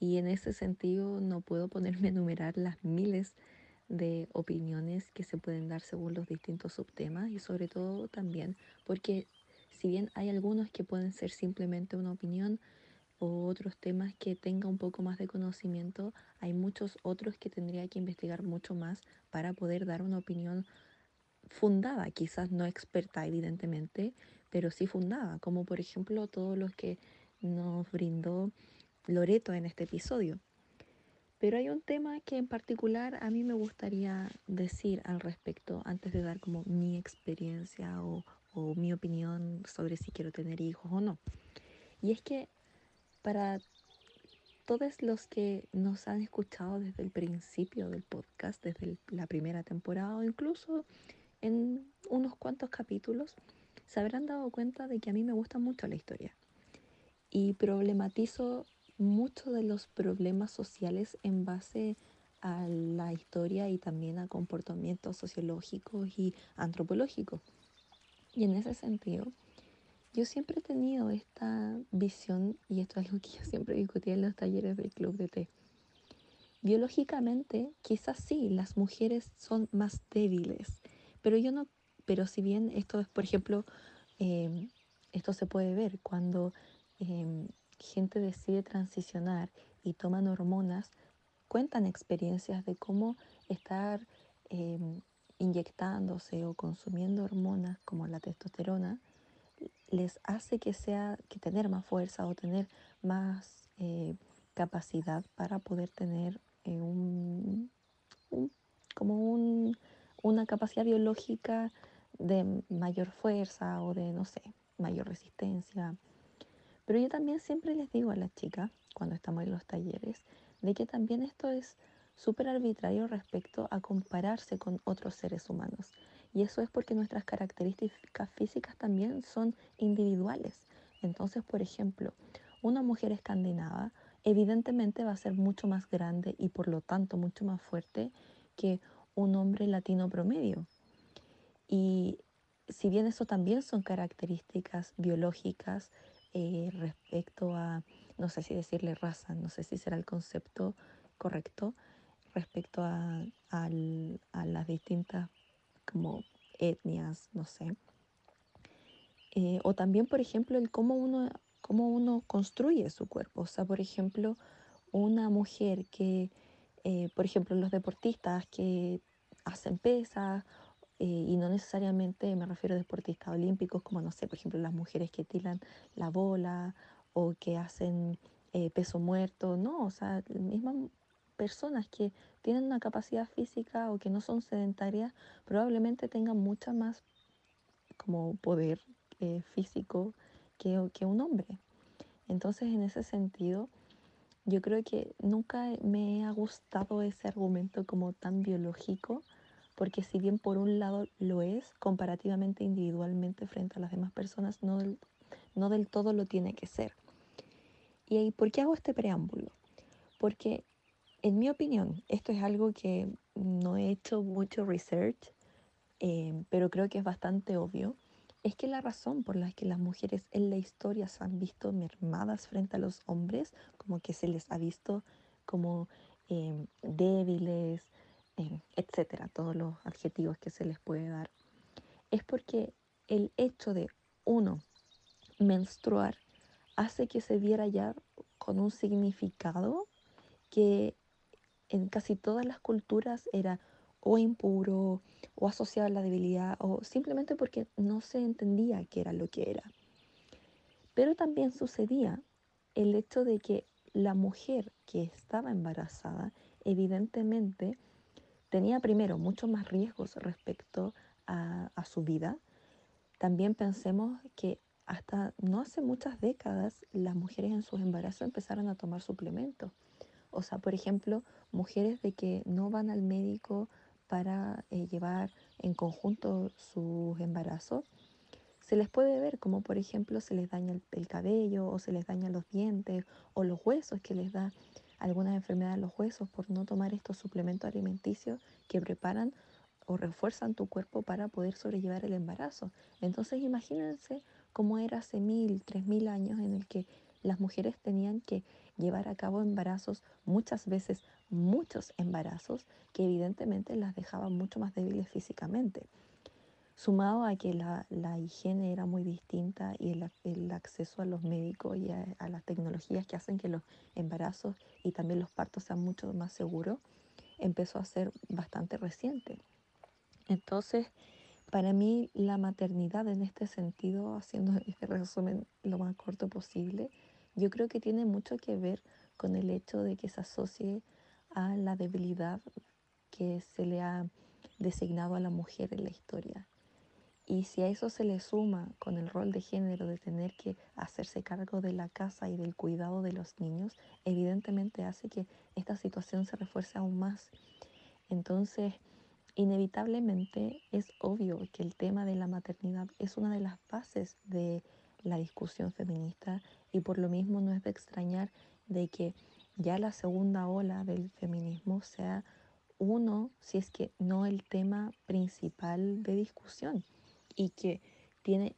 Y en ese sentido no puedo ponerme a enumerar las miles de opiniones que se pueden dar según los distintos subtemas y sobre todo también porque si bien hay algunos que pueden ser simplemente una opinión o otros temas que tenga un poco más de conocimiento, hay muchos otros que tendría que investigar mucho más para poder dar una opinión fundada, quizás no experta evidentemente, pero sí fundada, como por ejemplo todos los que nos brindó Loreto en este episodio. Pero hay un tema que en particular a mí me gustaría decir al respecto antes de dar como mi experiencia o, o mi opinión sobre si quiero tener hijos o no. Y es que para todos los que nos han escuchado desde el principio del podcast, desde la primera temporada o incluso en unos cuantos capítulos, se habrán dado cuenta de que a mí me gusta mucho la historia. Y problematizo muchos de los problemas sociales en base a la historia y también a comportamientos sociológicos y antropológicos. Y en ese sentido, yo siempre he tenido esta visión, y esto es algo que yo siempre discutía en los talleres del club de té. Biológicamente, quizás sí, las mujeres son más débiles, pero yo no, pero si bien esto es, por ejemplo, em, esto se puede ver cuando em, gente decide transicionar y toman hormonas, cuentan experiencias de cómo estar em, inyectándose o consumiendo hormonas como la testosterona les hace que sea que tener más fuerza o tener más eh, capacidad para poder tener eh, un, como un, una capacidad biológica de mayor fuerza o de, no sé, mayor resistencia. Pero yo también siempre les digo a las chicas, cuando estamos en los talleres, de que también esto es súper arbitrario respecto a compararse con otros seres humanos. Y eso es porque nuestras características físicas también son individuales. Entonces, por ejemplo, una mujer escandinava evidentemente va a ser mucho más grande y por lo tanto mucho más fuerte que un hombre latino promedio. Y si bien eso también son características biológicas eh, respecto a, no sé si decirle raza, no sé si será el concepto correcto, respecto a, a las distintas como etnias, no sé. Eh, o también, por ejemplo, el cómo uno, cómo uno construye su cuerpo. O sea, por ejemplo, una mujer que, eh, por ejemplo, los deportistas que hacen pesas, eh, y no necesariamente me refiero a deportistas olímpicos, como, no sé, por ejemplo, las mujeres que tiran la bola o que hacen peso muerto, no, o sea, mismas personas que tienen una capacidad física o que no son sedentarias probablemente tengan mucha más como poder eh, físico que, que un hombre. Entonces, en ese sentido, yo creo que nunca me ha gustado ese argumento como tan biológico, porque si bien por un lado lo es, comparativamente individualmente frente a las demás personas, no del, no del todo lo tiene que ser. ¿Y por qué hago este preámbulo? Porque en mi opinión, esto es algo que no he hecho mucho research, eh, pero creo que es bastante obvio, es que la razón por la que las mujeres en la historia se han visto mermadas frente a los hombres, como que se les ha visto como eh, débiles, etcétera, todos los adjetivos que se les puede dar, es porque el hecho de uno menstruar hace que se viera ya con un significado que en casi todas las culturas era o impuro o asociado a la debilidad o simplemente porque no se entendía qué era lo que era. Pero también sucedía el hecho de que la mujer que estaba embarazada evidentemente tenía primero muchos más riesgos respecto a, su vida. También pensemos que hasta no hace muchas décadas las mujeres en sus embarazos empezaron a tomar suplementos. O sea, por ejemplo, mujeres de que no van al médico para eh, llevar en conjunto sus embarazos, se les puede ver como por ejemplo se les daña el, cabello o se les dañan los dientes o los huesos que les da algunas enfermedades a los huesos por no tomar estos suplementos alimenticios que preparan o refuerzan tu cuerpo para poder sobrellevar el embarazo. Entonces imagínense cómo era hace mil, tres mil años en el que las mujeres tenían que llevar a cabo embarazos, muchas veces muchos embarazos, que evidentemente las dejaban mucho más débiles físicamente. Sumado a que la, higiene era muy distinta y el, acceso a los médicos y a, a, las tecnologías que hacen que los embarazos y también los partos sean mucho más seguros, empezó a ser bastante reciente. Entonces, para mí la maternidad en este sentido, haciendo este resumen lo más corto posible, yo creo que tiene mucho que ver con el hecho de que se asocie a la debilidad que se le ha designado a la mujer en la historia. Y si a eso se le suma con el rol de género de tener que hacerse cargo de la casa y del cuidado de los niños, evidentemente hace que esta situación se refuerce aún más. Entonces, inevitablemente es obvio que el tema de la maternidad es una de las bases de la discusión feminista y por lo mismo no es de extrañar de que ya la segunda ola del feminismo sea uno, si es que no el tema principal de discusión y que tiene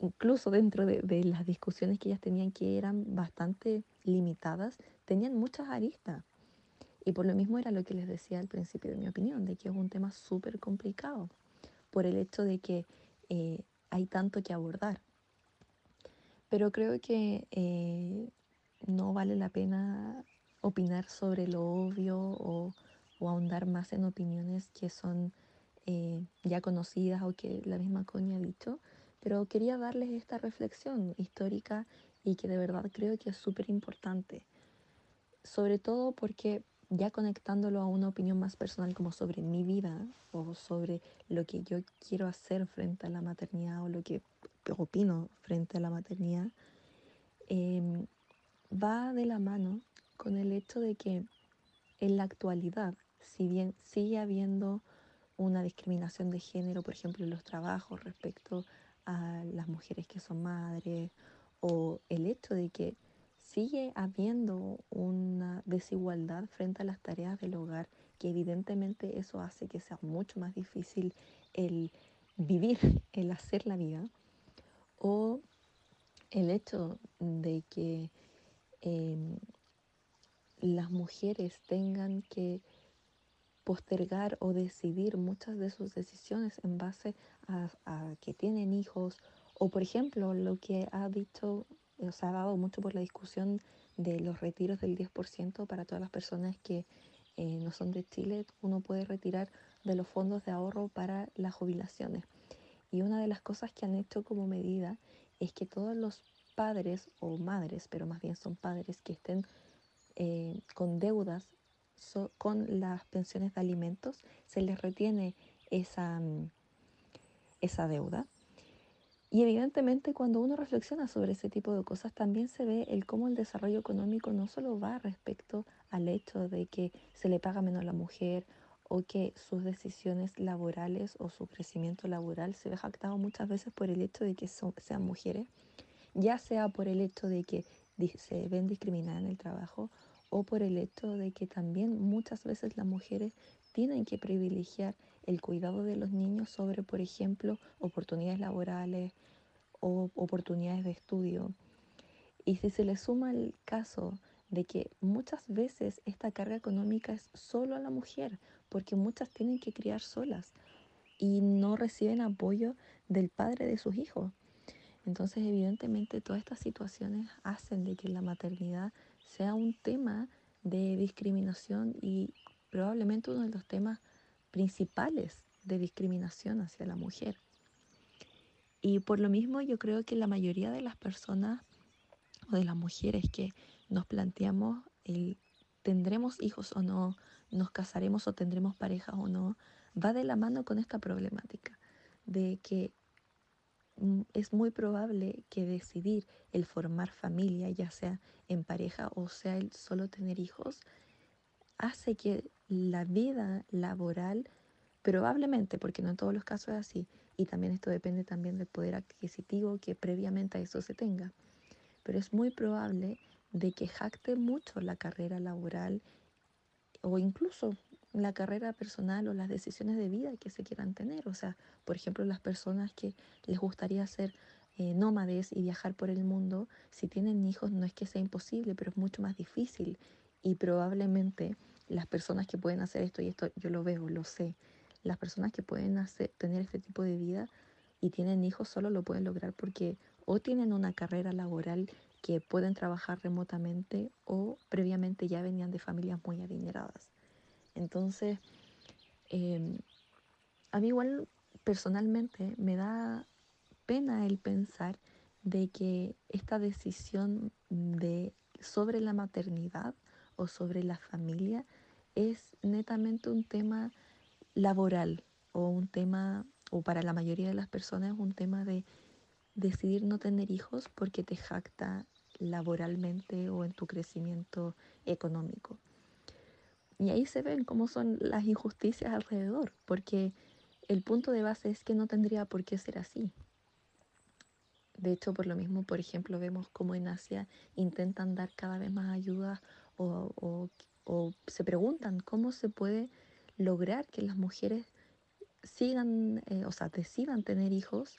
incluso dentro de, las discusiones que ellas tenían que eran bastante limitadas, tenían muchas aristas. Y por lo mismo era lo que les decía al principio de mi opinión, de que es un tema súper complicado, por el hecho de que eh, hay tanto que abordar. Pero creo que eh, no vale la pena opinar sobre lo obvio o, ahondar más en opiniones que son eh, ya conocidas o que la misma Connie ha dicho. Pero quería darles esta reflexión histórica y que de verdad creo que es súper importante. Sobre todo porque ya conectándolo a una opinión más personal como sobre mi vida o sobre lo que yo quiero hacer frente a la maternidad o lo que opino frente a la maternidad, em, va de la mano con el hecho de que en la actualidad, si bien sigue habiendo una discriminación de género, por ejemplo, en los trabajos respecto a las mujeres que son madres, o el hecho de que sigue habiendo una desigualdad frente a las tareas del hogar, que evidentemente eso hace que sea mucho más difícil el vivir, el hacer la vida, o el hecho de que em, las mujeres tengan que postergar o decidir muchas de sus decisiones en base a, que tienen hijos o por ejemplo lo que ha dicho se ha dado mucho por la discusión de los retiros del 10% para todas las personas que eh, no son de Chile, uno puede retirar de los fondos de ahorro para las jubilaciones. Y una de las cosas que han hecho como medida es que todos los padres o madres, pero más bien son padres que estén eh, con deudas con las pensiones de alimentos, se les retiene esa, mm, esa deuda. Y evidentemente cuando uno reflexiona sobre ese tipo de cosas también se ve el cómo el desarrollo económico no solo va respecto al hecho de que se le paga menos a la mujer o que sus decisiones laborales o su crecimiento laboral se ve jactado muchas veces por el hecho de que sean mujeres, ya sea por el hecho de que se ven discriminadas en el trabajo o por el hecho de que también muchas veces las mujeres tienen que privilegiar el cuidado de los niños sobre, por ejemplo, oportunidades laborales o oportunidades de estudio. Y si se le suma el caso de que muchas veces esta carga económica es solo a la mujer, porque muchas tienen que criar solas y no reciben apoyo del padre de sus hijos. Entonces, evidentemente, todas estas situaciones hacen de que la maternidad sea un tema de discriminación y probablemente uno de los temas principales de discriminación hacia la mujer. Y por lo mismo yo creo que la mayoría de las personas o de las mujeres que nos planteamos el tendremos hijos o no, nos casaremos o tendremos pareja o no, va de la mano con esta problemática de que es muy probable que decidir el formar familia, ya sea en pareja o sea el solo tener hijos, hace que la vida laboral, probablemente, porque no en todos los casos es así, y también esto depende también del poder adquisitivo que previamente a eso se tenga, pero es muy probable de que jacte mucho la carrera laboral o incluso la carrera personal o las decisiones de vida que se quieran tener. O sea, por ejemplo, las personas que les gustaría ser eh, nómades y viajar por el mundo, si tienen hijos no es que sea imposible, pero es mucho más difícil y probablemente las personas que pueden hacer esto, y esto yo lo veo, lo sé, las personas que pueden hacer, tener este tipo de vida y tienen hijos solo lo pueden lograr porque o tienen una carrera laboral que pueden trabajar remotamente o previamente ya venían de familias muy adineradas. Entonces, em, a mí igual personalmente me da pena el pensar de que esta decisión de sobre la maternidad o sobre la familia es netamente un tema laboral o un tema, o para la mayoría de las personas, un tema de decidir no tener hijos porque te jacta laboralmente o en tu crecimiento económico. Y ahí se ven cómo son las injusticias alrededor, porque el punto de base es que no tendría por qué ser así. De hecho, por lo mismo, por ejemplo, vemos cómo en Asia intentan dar cada vez más ayuda o, se preguntan cómo se puede lograr que las mujeres sigan, eh, o sea, decidan tener hijos,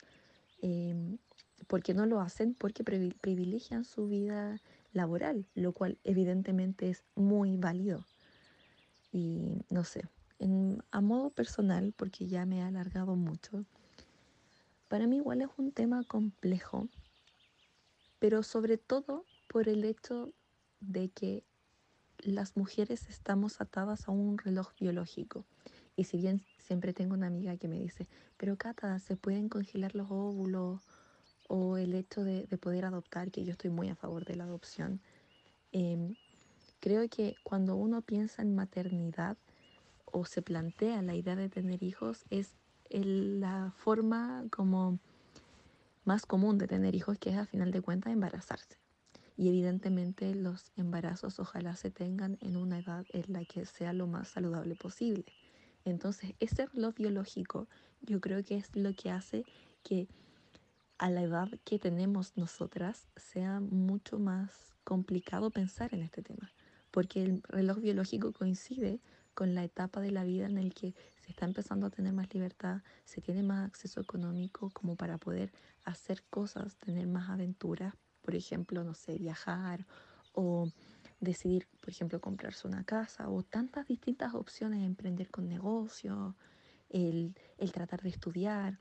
em, porque no lo hacen porque privilegian su vida laboral, lo cual evidentemente es muy válido. Y no sé, a modo personal, porque ya me ha alargado mucho, para mí igual es un tema complejo, pero sobre todo por el hecho de que las mujeres estamos atadas a un reloj biológico. Y si bien siempre tengo una amiga que me dice, pero Cata, ¿se pueden congelar los óvulos? O el hecho de, poder adoptar, que yo estoy muy a favor de la adopción. Em, creo que cuando uno piensa en maternidad o se plantea la idea de tener hijos, es la forma como más común de tener hijos, que es a final de cuentas embarazarse. Y evidentemente los embarazos ojalá se tengan en una edad en la que sea lo más saludable posible. Entonces, ese reloj biológico yo creo que es lo que hace que a la edad que tenemos nosotras sea mucho más complicado pensar en este tema, porque el reloj biológico coincide con la etapa de la vida en la que se está empezando a tener más libertad, se tiene más acceso económico como para poder hacer cosas, tener más aventuras, por ejemplo, no sé, viajar o decidir, por ejemplo, comprarse una casa o tantas distintas opciones, emprender con negocios, el, el tratar de estudiar,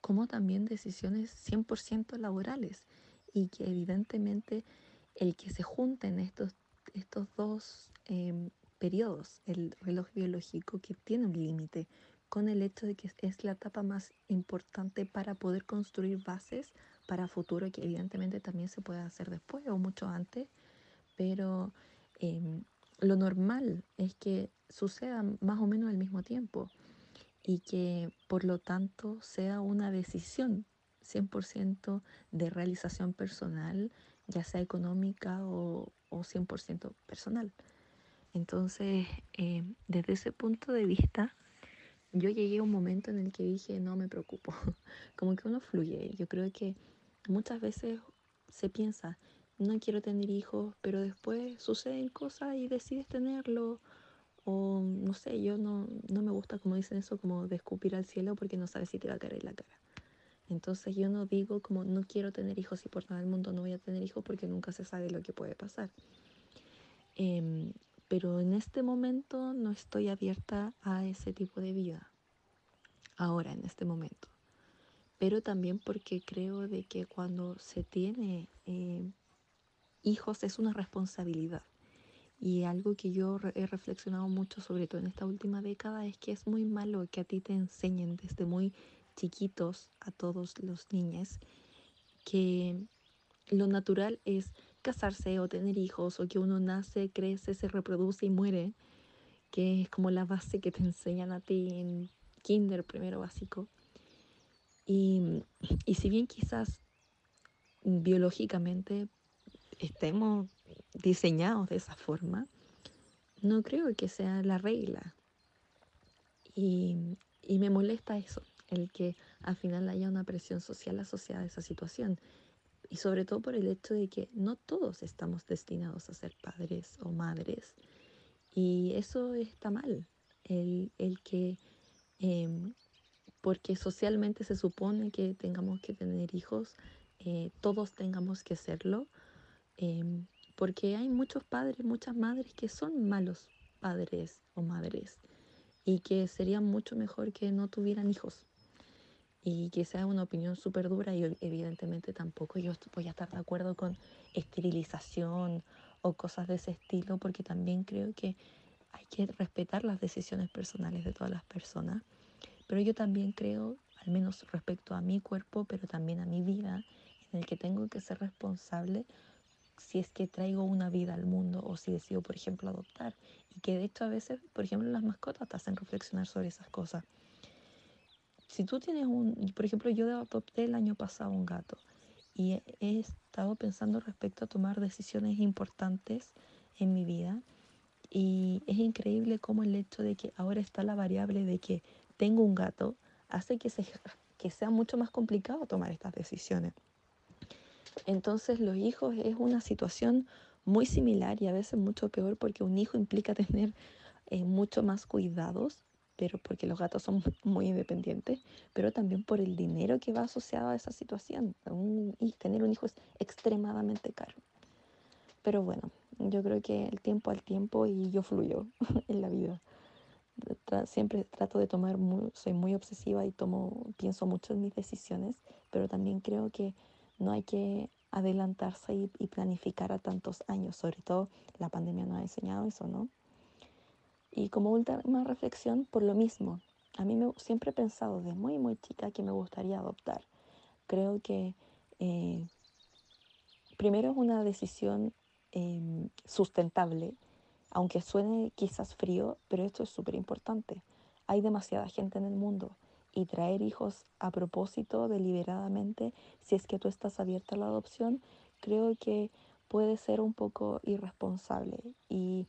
como también decisiones 100% laborales y que evidentemente el que se junten estos, estos dos eh, periodos, el reloj biológico que tiene un límite, con el hecho de que es la etapa más importante para poder construir bases para futuro, que evidentemente también se puede hacer después o mucho antes, pero em, lo normal es que suceda más o menos al mismo tiempo y que por lo tanto sea una decisión 100% de realización personal, ya sea económica o, o 100% personal. Entonces, em, desde ese punto de vista, yo llegué a un momento en el que dije, no me preocupo, como que uno fluye. Yo creo que muchas veces se piensa, no quiero tener hijos, pero después suceden cosas y decides tenerlo. O no sé, yo no, no me gusta como dicen eso, como de al cielo porque no sabes si te va a caer en la cara. Entonces yo no digo como no quiero tener hijos y por nada del mundo no voy a tener hijos porque nunca se sabe lo que puede pasar. Em, pero en este momento no estoy abierta a ese tipo de vida. Ahora, en este momento pero también porque creo de que cuando se tiene eh, hijos es una responsabilidad. Y algo que yo he reflexionado mucho, sobre todo en esta última década, es que es muy malo que a ti te enseñen desde muy chiquitos a todos los niños que lo natural es casarse o tener hijos o que uno nace, crece, se reproduce y muere, que es como la base que te enseñan a ti en kinder primero básico. Y, si bien quizás biológicamente estemos diseñados de esa forma, no creo que sea la regla. Y, y, me molesta eso, el que al final haya una presión social asociada a esa situación. Y sobre todo por el hecho de que no todos estamos destinados a ser padres o madres. Y eso está mal, el, el que em, porque socialmente se supone que tengamos que tener hijos, eh, todos tengamos que serlo, em, porque hay muchos padres, muchas madres que son malos padres o madres y que sería mucho mejor que no tuvieran hijos y que sea una opinión súper dura y evidentemente tampoco yo voy a estar de acuerdo con esterilización o cosas de ese estilo porque también creo que hay que respetar las decisiones personales de todas las personas pero yo también creo, al menos respecto a mi cuerpo, pero también a mi vida, en el que tengo que ser responsable si es que traigo una vida al mundo o si decido, por ejemplo, adoptar. Y que de hecho a veces, por ejemplo, las mascotas te hacen reflexionar sobre esas cosas. Si tú tienes un, por ejemplo, yo adopté el año pasado un gato y he estado pensando respecto a tomar decisiones importantes en mi vida y es increíble cómo el hecho de que ahora está la variable de que tengo un gato hace que, que sea mucho más complicado tomar estas decisiones. Entonces los hijos es una situación muy similar y a veces mucho peor porque un hijo implica tener eh, mucho más cuidados, pero porque los gatos son muy independientes, pero también por el dinero que va asociado a esa situación. y tener un hijo es extremadamente caro. Pero bueno, yo creo que el tiempo al tiempo y yo fluyo en la vida siempre trato de tomar, soy muy obsesiva y tomo, pienso mucho en mis decisiones, pero también creo que no hay que adelantarse y, planificar a tantos años, sobre todo la pandemia nos ha enseñado eso, ¿no? Y como última reflexión, por lo mismo, a mí me, siempre he pensado de muy, muy chica que me gustaría adoptar. Creo que eh, primero es una decisión em, sustentable, aunque suene quizás frío, pero esto es súper importante. Hay demasiada gente en el mundo y traer hijos a propósito, deliberadamente, si es que tú estás abierta a la adopción, creo que puede ser un poco irresponsable. Y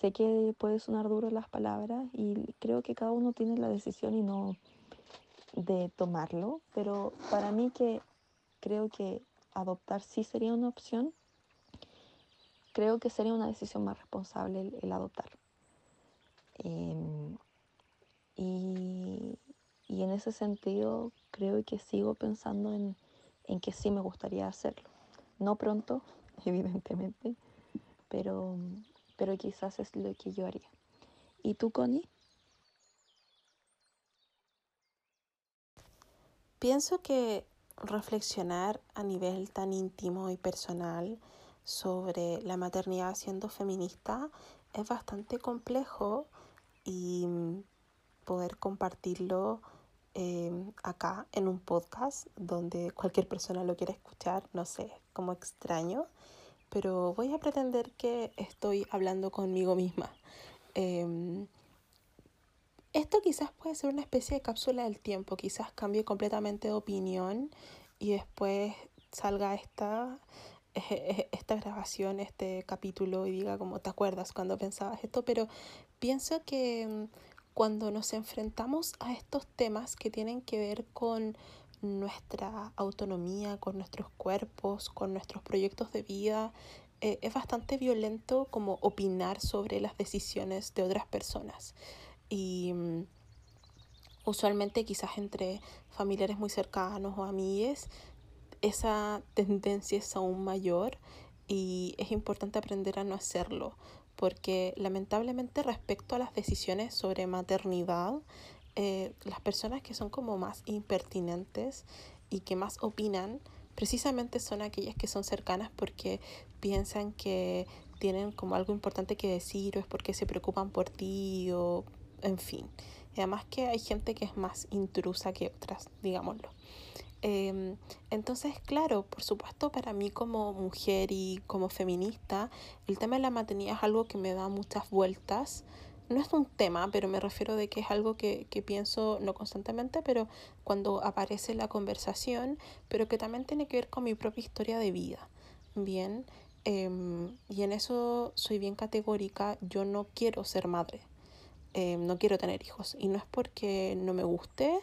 sé que puede sonar duro las palabras y creo que cada uno tiene la decisión y no de tomarlo, pero para mí que creo que adoptar sí sería una opción, creo que sería una decisión más responsable el, adoptar. Em, y, y, en ese sentido creo que sigo pensando en, en que sí me gustaría hacerlo. No pronto, evidentemente, pero, pero quizás es lo que yo haría. ¿Y tú, Connie? Pienso que reflexionar a nivel tan íntimo y personal sobre la maternidad siendo feminista es bastante complejo y poder compartirlo eh, acá en un podcast donde cualquier persona lo quiera escuchar, no sé, como extraño, pero voy a pretender que estoy hablando conmigo misma. Em, esto quizás puede ser una especie de cápsula del tiempo, quizás cambie completamente de opinión y después salga esta, esta grabación, este capítulo y diga como te acuerdas cuando pensabas esto, pero pienso que mm, cuando nos enfrentamos a estos temas que tienen que ver con nuestra autonomía, con nuestros cuerpos, con nuestros proyectos de vida, eh, es bastante violento como opinar sobre las decisiones de otras personas. Y mm, usualmente quizás entre familiares muy cercanos o amigues esa tendencia es aún mayor y es importante aprender a no hacerlo porque lamentablemente respecto a las decisiones sobre maternidad eh, las personas que son como más impertinentes y que más opinan precisamente son aquellas que son cercanas porque piensan que tienen como algo importante que decir o es porque se preocupan por ti o en fin. Y además que hay gente que es más intrusa que otras, digámoslo. Em, entonces, claro, por supuesto, para mí como mujer y como feminista, el tema de la maternidad es algo que me da muchas vueltas. No es un tema, pero me refiero de que es algo que, que pienso no constantemente, pero cuando aparece la conversación, pero que también tiene que ver con mi propia historia de vida. Bien, em, y en eso soy bien categórica, yo no quiero ser madre. Em, no quiero tener hijos. Y no es porque no me guste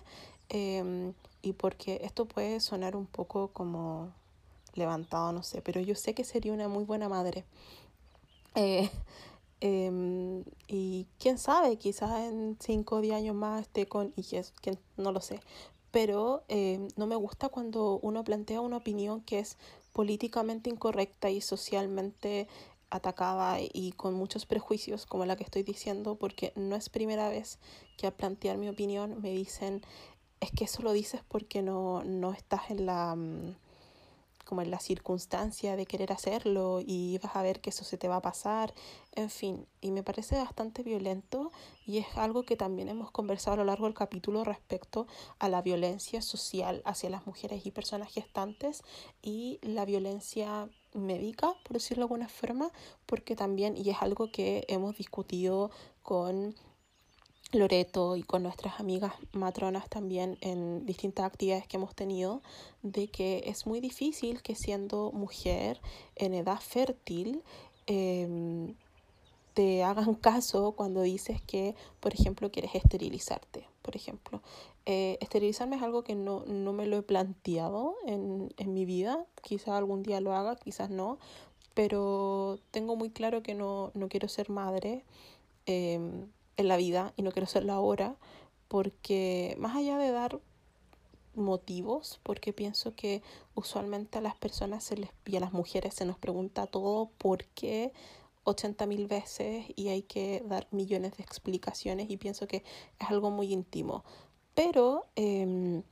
em, y porque esto puede sonar un poco como levantado, no sé, pero yo sé que sería una muy buena madre. Em, y quién sabe, quizás en 5 o 10 años más esté con hijos, que no lo sé. Pero no me gusta cuando uno plantea una opinión que es políticamente incorrecta y socialmente atacada y con muchos prejuicios como la que estoy diciendo porque no es primera vez que al plantear mi opinión me dicen es que eso lo dices porque no, no estás en la mm, como en la circunstancia de querer hacerlo y vas a ver que eso se te va a pasar, en fin, y me parece bastante violento y es algo que también hemos conversado a lo largo del capítulo respecto a la violencia social hacia las mujeres y personas gestantes y la violencia médica, por decirlo de alguna forma, porque también, y es algo que hemos discutido con Loreto y con nuestras amigas matronas también en distintas actividades que hemos tenido, de que es muy difícil que siendo mujer en edad fértil em, te hagan caso cuando dices que, por ejemplo, quieres esterilizarte. Por ejemplo, eh, esterilizarme es algo que no, no me lo he planteado en, en mi vida. Quizás algún día lo haga, quizás no. Pero tengo muy claro que no, no quiero ser madre. Em, en la vida y no quiero hacerlo ahora porque más allá de dar motivos, porque pienso que usualmente a las personas se les, y a las mujeres se nos pregunta todo por qué 80 mil veces y hay que dar millones de explicaciones y pienso que es algo muy íntimo. Pero em,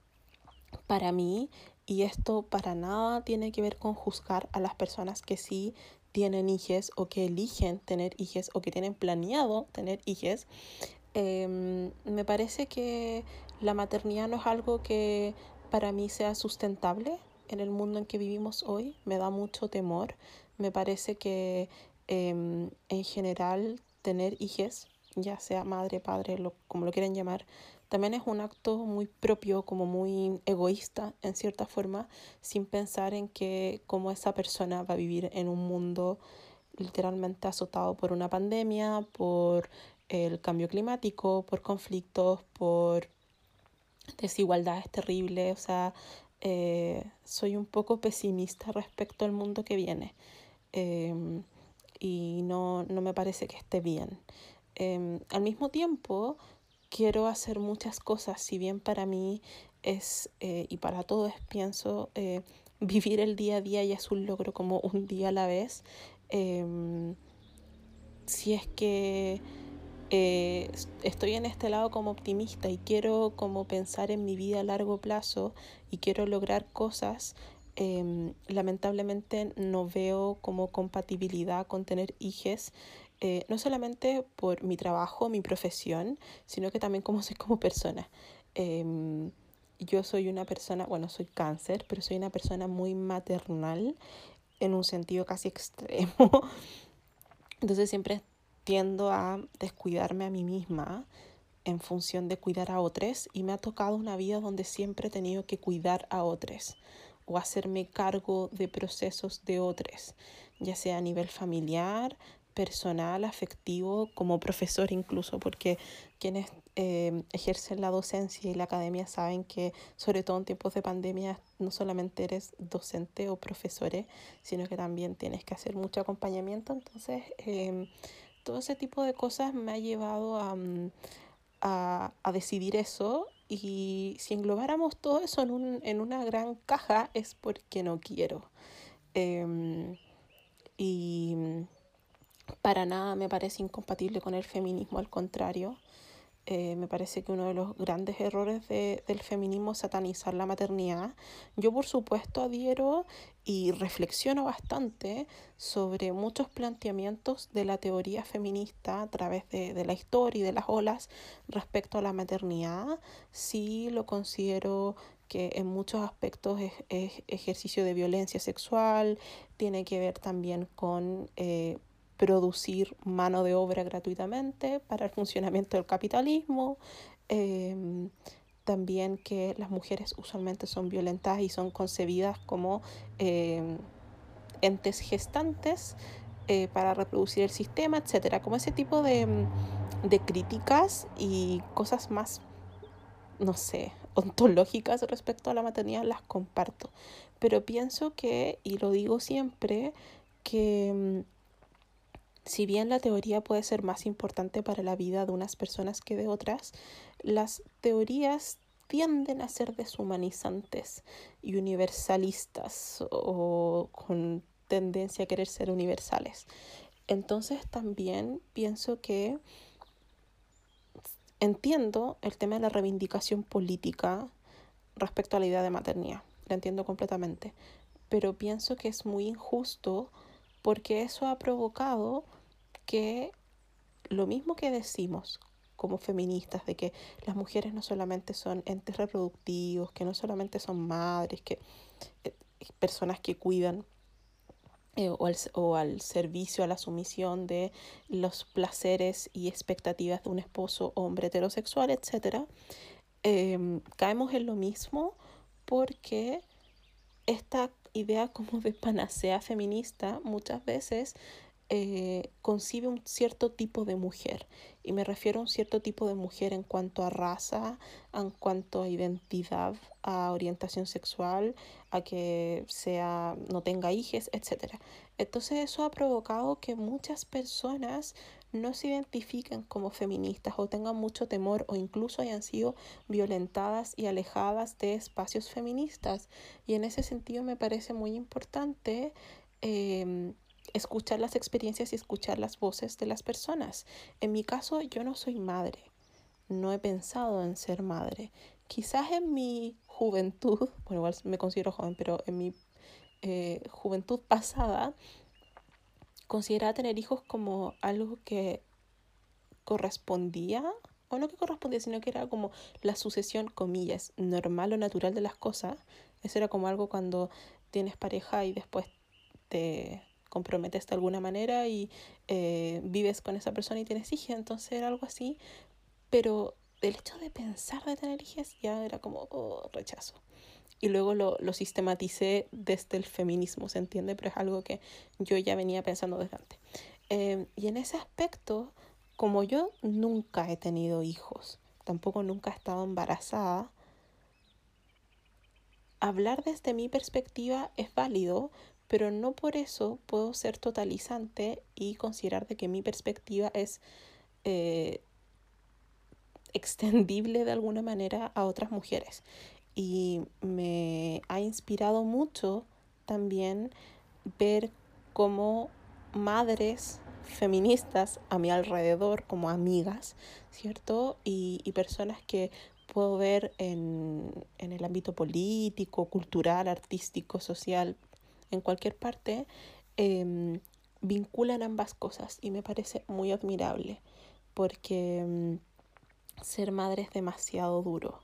para mí, y esto para nada tiene que ver con juzgar a las personas que sí tienen hijos o que eligen tener hijos o que tienen planeado tener hijos, em, me parece que la maternidad no es algo que para mí sea sustentable en el mundo en que vivimos hoy. Me da mucho temor, me parece que em, en general tener hijos, ya sea madre, padre, lo, como lo quieran llamar, también es un acto muy propio, como muy egoísta en cierta forma, sin pensar en que cómo esa persona va a vivir en un mundo literalmente azotado por una pandemia, por el cambio climático, por conflictos, por desigualdades terribles. O sea, eh, soy un poco pesimista respecto al mundo que viene em, y no, no, me parece que esté bien. Em, al mismo tiempo, quiero hacer muchas cosas, si bien para mí es, eh, y para todos pienso, eh, vivir el día a día ya es un logro como un día a la vez. Em, si es que eh, estoy en este lado como optimista y quiero como pensar en mi vida a largo plazo y quiero lograr cosas, em, lamentablemente no veo como compatibilidad con tener hijos eh, no solamente por mi trabajo, mi profesión, sino que también como soy como persona. Em, yo soy una persona, bueno, soy cáncer, pero soy una persona muy maternal en un sentido casi extremo. Entonces siempre tiendo a descuidarme a mí misma en función de cuidar a otros y me ha tocado una vida donde siempre he tenido que cuidar a otros o hacerme cargo de procesos de otros, ya sea a nivel familiar, personal, afectivo, como profesor incluso, porque quienes eh, ejercen la docencia y la academia saben que, sobre todo en tiempos de pandemia, no solamente eres docente o profesores, sino que también tienes que hacer mucho acompañamiento. Entonces, em, todo ese tipo de cosas me ha llevado a, mm, a, a decidir eso. Y si englobáramos todo eso en, un, en una gran caja, es porque no quiero. Em, y para nada me parece incompatible con el feminismo, al contrario. Eh, me parece que uno de los grandes errores de, del feminismo es satanizar la maternidad. Yo por supuesto adhiero y reflexiono bastante sobre muchos planteamientos de la teoría feminista a través de, de la historia y de las olas respecto a la maternidad. Sí lo considero que en muchos aspectos es, es ejercicio de violencia sexual, tiene que ver también con... Eh, producir mano de obra gratuitamente para el funcionamiento del capitalismo. Em, también que las mujeres usualmente son violentadas y son concebidas como em, entes gestantes eh, para reproducir el sistema, etcétera. Como ese tipo de, de críticas y cosas más, no sé, ontológicas respecto a la maternidad las comparto. Pero pienso que, y lo digo siempre, que em, si bien la teoría puede ser más importante para la vida de unas personas que de otras, las teorías tienden a ser deshumanizantes y universalistas o con tendencia a querer ser universales. Entonces también pienso que entiendo el tema de la reivindicación política respecto a la idea de maternidad, la entiendo completamente, pero pienso que es muy injusto porque eso ha provocado que lo mismo que decimos como feministas, de que las mujeres no solamente son entes reproductivos, que no solamente son madres, que eh, personas que cuidan eh, o, al, o, al, servicio, a la sumisión de los placeres y expectativas de un esposo hombre heterosexual, etc., em, caemos en lo mismo porque esta idea como de panacea feminista muchas veces eh, concibe un cierto tipo de mujer. Y me refiero a un cierto tipo de mujer en cuanto a raza, en cuanto a identidad, a orientación sexual, a que sea, no tenga hijos, etc. Entonces eso ha provocado que muchas personas no se identifiquen como feministas o tengan mucho temor o incluso hayan sido violentadas y alejadas de espacios feministas. Y en ese sentido me parece muy importante em, escuchar las experiencias y escuchar las voces de las personas. En mi caso yo no soy madre, no he pensado en ser madre. Quizás en mi juventud, bueno, igual me considero joven, pero en mi eh, juventud pasada consideraba tener hijos como algo que correspondía, o no que correspondía, sino que era como la sucesión, comillas, normal o natural de las cosas. Eso era como algo cuando tienes pareja y después te comprometes de alguna manera y eh, vives con esa persona y tienes hijos, entonces era algo así, pero el hecho de pensar de tener hijos ya era como oh, rechazo. Y luego lo, sistematicé desde el feminismo, ¿se entiende? Pero es algo que yo ya venía pensando desde antes. Em, y en ese aspecto, como yo nunca he tenido hijos, tampoco nunca he estado embarazada, hablar desde mi perspectiva es válido, pero no por eso puedo ser totalizante y considerar de que mi perspectiva es eh, extendible de alguna manera a otras mujeres. Y me ha inspirado mucho también ver cómo madres feministas a mi alrededor como amigas, ¿cierto? Y, y personas que puedo ver en, en, el ámbito político, cultural, artístico, social, en cualquier parte, eh, vinculan ambas cosas y me parece muy admirable porque mm, ser madre es demasiado duro.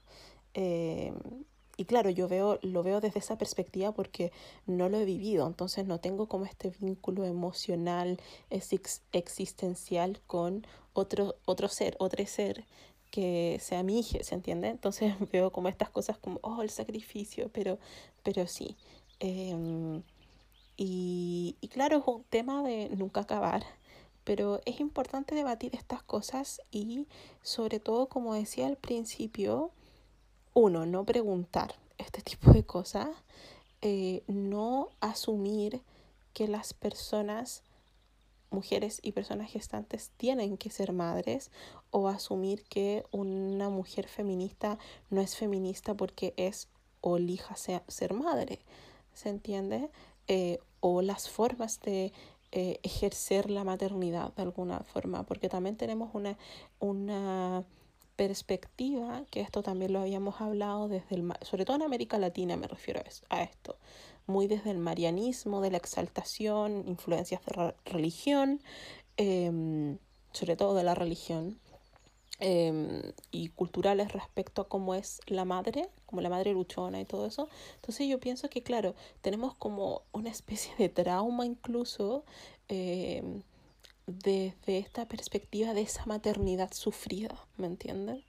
Eh, y claro, yo veo, lo veo desde esa perspectiva porque no lo he vivido, entonces no tengo como este vínculo emocional, existencial con otro, otro ser, otro ser que sea mi hija, ¿se entiende? Entonces veo como estas cosas como, oh, el sacrificio, pero, pero sí. Eh, y, y claro, es un tema de nunca acabar pero es importante debatir estas cosas y sobre todo, como decía al principio, uno, no preguntar este tipo de cosas, eh, no asumir que las personas, mujeres y personas gestantes, tienen que ser madres o asumir que una mujer feminista no es feminista porque es o elija ser madre, ¿se entiende? Eh, o las formas de eh, ejercer la maternidad de alguna forma, porque también tenemos una, una perspectiva, que esto también lo habíamos hablado desde el, sobre todo en América Latina me refiero a esto, muy desde el marianismo, de la exaltación, influencias de religión, em, sobre todo de la religión, Em, y culturales respecto a cómo es la madre, como la madre luchona y todo eso. Entonces yo pienso que, claro, tenemos como una especie de trauma incluso em, desde esta perspectiva de esa maternidad sufrida, ¿me entienden?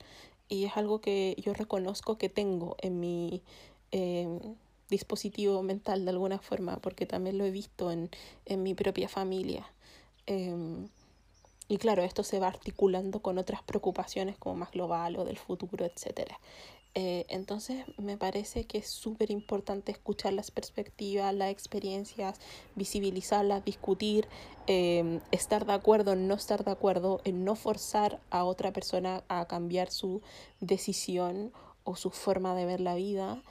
Y es algo que yo reconozco que tengo en mi em, dispositivo mental de alguna forma, porque también lo he visto en, en mi propia familia. Y claro, esto se va articulando con otras preocupaciones como más global o del futuro, etc. Eh, entonces me parece que es súper importante escuchar las perspectivas, las experiencias, visibilizarlas, discutir, eh, estar de acuerdo, no estar de acuerdo, en no forzar a otra persona a cambiar su decisión o su forma de ver la vida,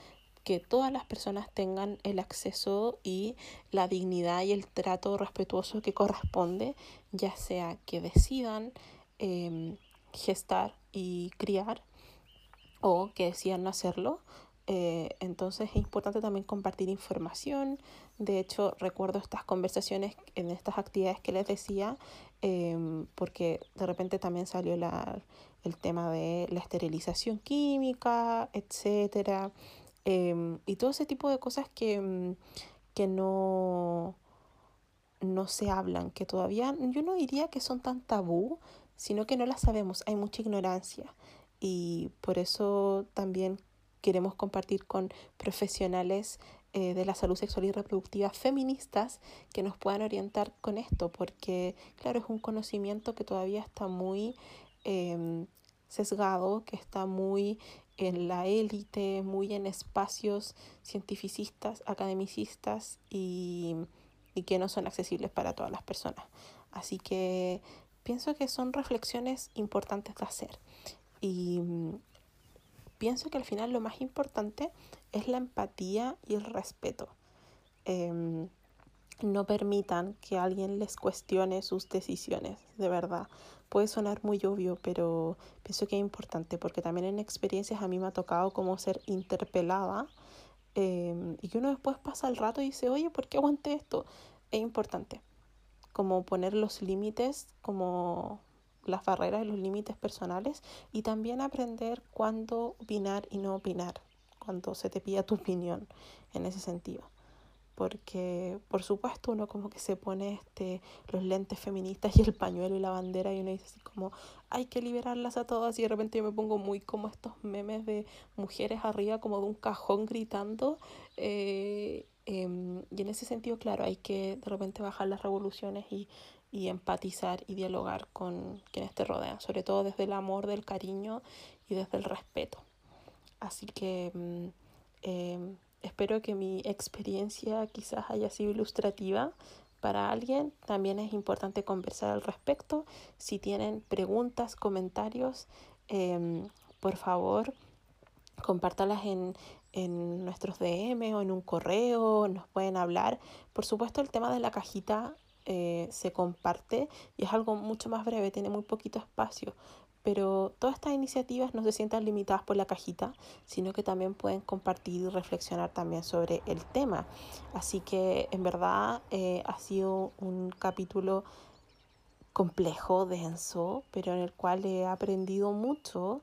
que todas las personas tengan el acceso y la dignidad y el trato respetuoso que corresponde, ya sea que decidan em, gestar y criar o que decidan no hacerlo. Eh, entonces es importante también compartir información. De hecho, recuerdo estas conversaciones en estas actividades que les decía, em, porque de repente también salió la, el tema de la esterilización química, etcétera. Em, y todo ese tipo de cosas que, mm, que no, no se hablan, que todavía yo no diría que son tan tabú, sino que no las sabemos, hay mucha ignorancia. Y por eso también queremos compartir con profesionales eh, de la salud sexual y reproductiva feministas que nos puedan orientar con esto, porque claro, es un conocimiento que todavía está muy em, sesgado, que está muy en la élite, muy en espacios cientificistas, academicistas y, y que no son accesibles para todas las personas. Así que pienso que son reflexiones importantes de hacer. Y mm, pienso que al final lo más importante es la empatía y el respeto. Em, no permitan que alguien les cuestione sus decisiones, de verdad. Puede sonar muy obvio, pero pienso que es importante porque también en experiencias a mí me ha tocado como ser interpelada em, y que uno después pasa el rato y dice, oye, ¿por qué aguanté esto? Es importante como poner los límites, como las barreras y los límites personales y también aprender cuándo opinar y no opinar, cuando se te pida tu opinión en ese sentido. Porque por supuesto uno como que se pone este los lentes feministas y el pañuelo y la bandera y uno dice así como hay que liberarlas a todas y de repente yo me pongo muy como estos memes de mujeres arriba como de un cajón gritando eh, em, y en ese sentido claro hay que de repente bajar las revoluciones y, y empatizar y dialogar con quienes te rodean sobre todo desde el amor del cariño y desde el respeto así que em, Espero que mi experiencia quizás haya sido ilustrativa para alguien. También es importante conversar al respecto. Si tienen preguntas, comentarios, em, por favor, compártalas en, en nuestros DM o en un correo, nos pueden hablar. Por supuesto, el tema de la cajita eh, se comparte y es algo mucho más breve, tiene muy poquito espacio, pero todas estas iniciativas no se sientan limitadas por la cajita, sino que también pueden compartir y reflexionar también sobre el tema. Así que en verdad eh, ha sido un capítulo complejo, denso, pero en el cual he aprendido mucho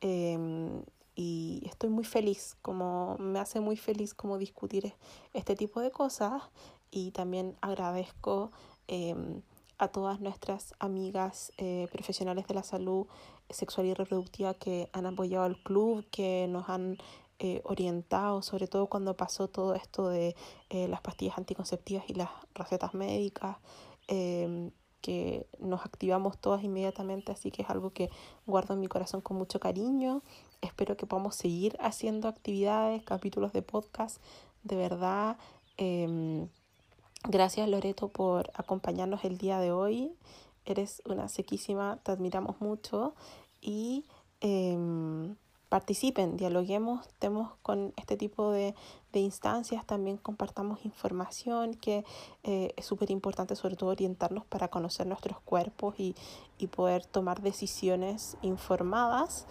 em, y estoy muy feliz, como me hace muy feliz como discutir este tipo de cosas y también agradezco em, a todas nuestras amigas eh, profesionales de la salud sexual y reproductiva que han apoyado al club, que nos han eh, orientado, sobre todo cuando pasó todo esto de eh, las pastillas anticonceptivas y las recetas médicas, em, que nos activamos todas inmediatamente, así que es algo que guardo en mi corazón con mucho cariño. Espero que podamos seguir haciendo actividades, capítulos de podcast, de verdad. Gracias Loreto por acompañarnos el día de hoy. Eres una sequísima, te admiramos mucho y em, participen, dialoguemos, estemos con este tipo de, de instancias, también compartamos información que eh, es súper importante sobre todo orientarnos para conocer nuestros cuerpos y, y poder tomar decisiones informadas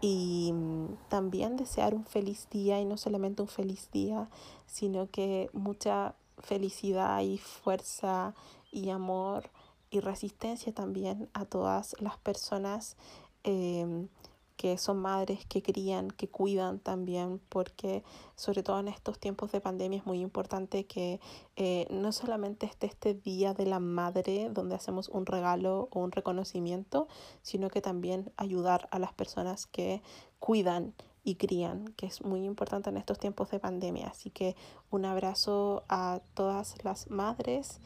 y mm, también desear un feliz día y no solamente un feliz día, sino que mucha felicidad y fuerza y amor y resistencia también a todas las personas em, que son madres, que crían, que cuidan también, porque sobre todo en estos tiempos de pandemia es muy importante que eh, no solamente esté este Día de la Madre donde hacemos un regalo o un reconocimiento, sino que también ayudar a las personas que cuidan y crían, que es muy importante en estos tiempos de pandemia. Así que un abrazo a todas las madres,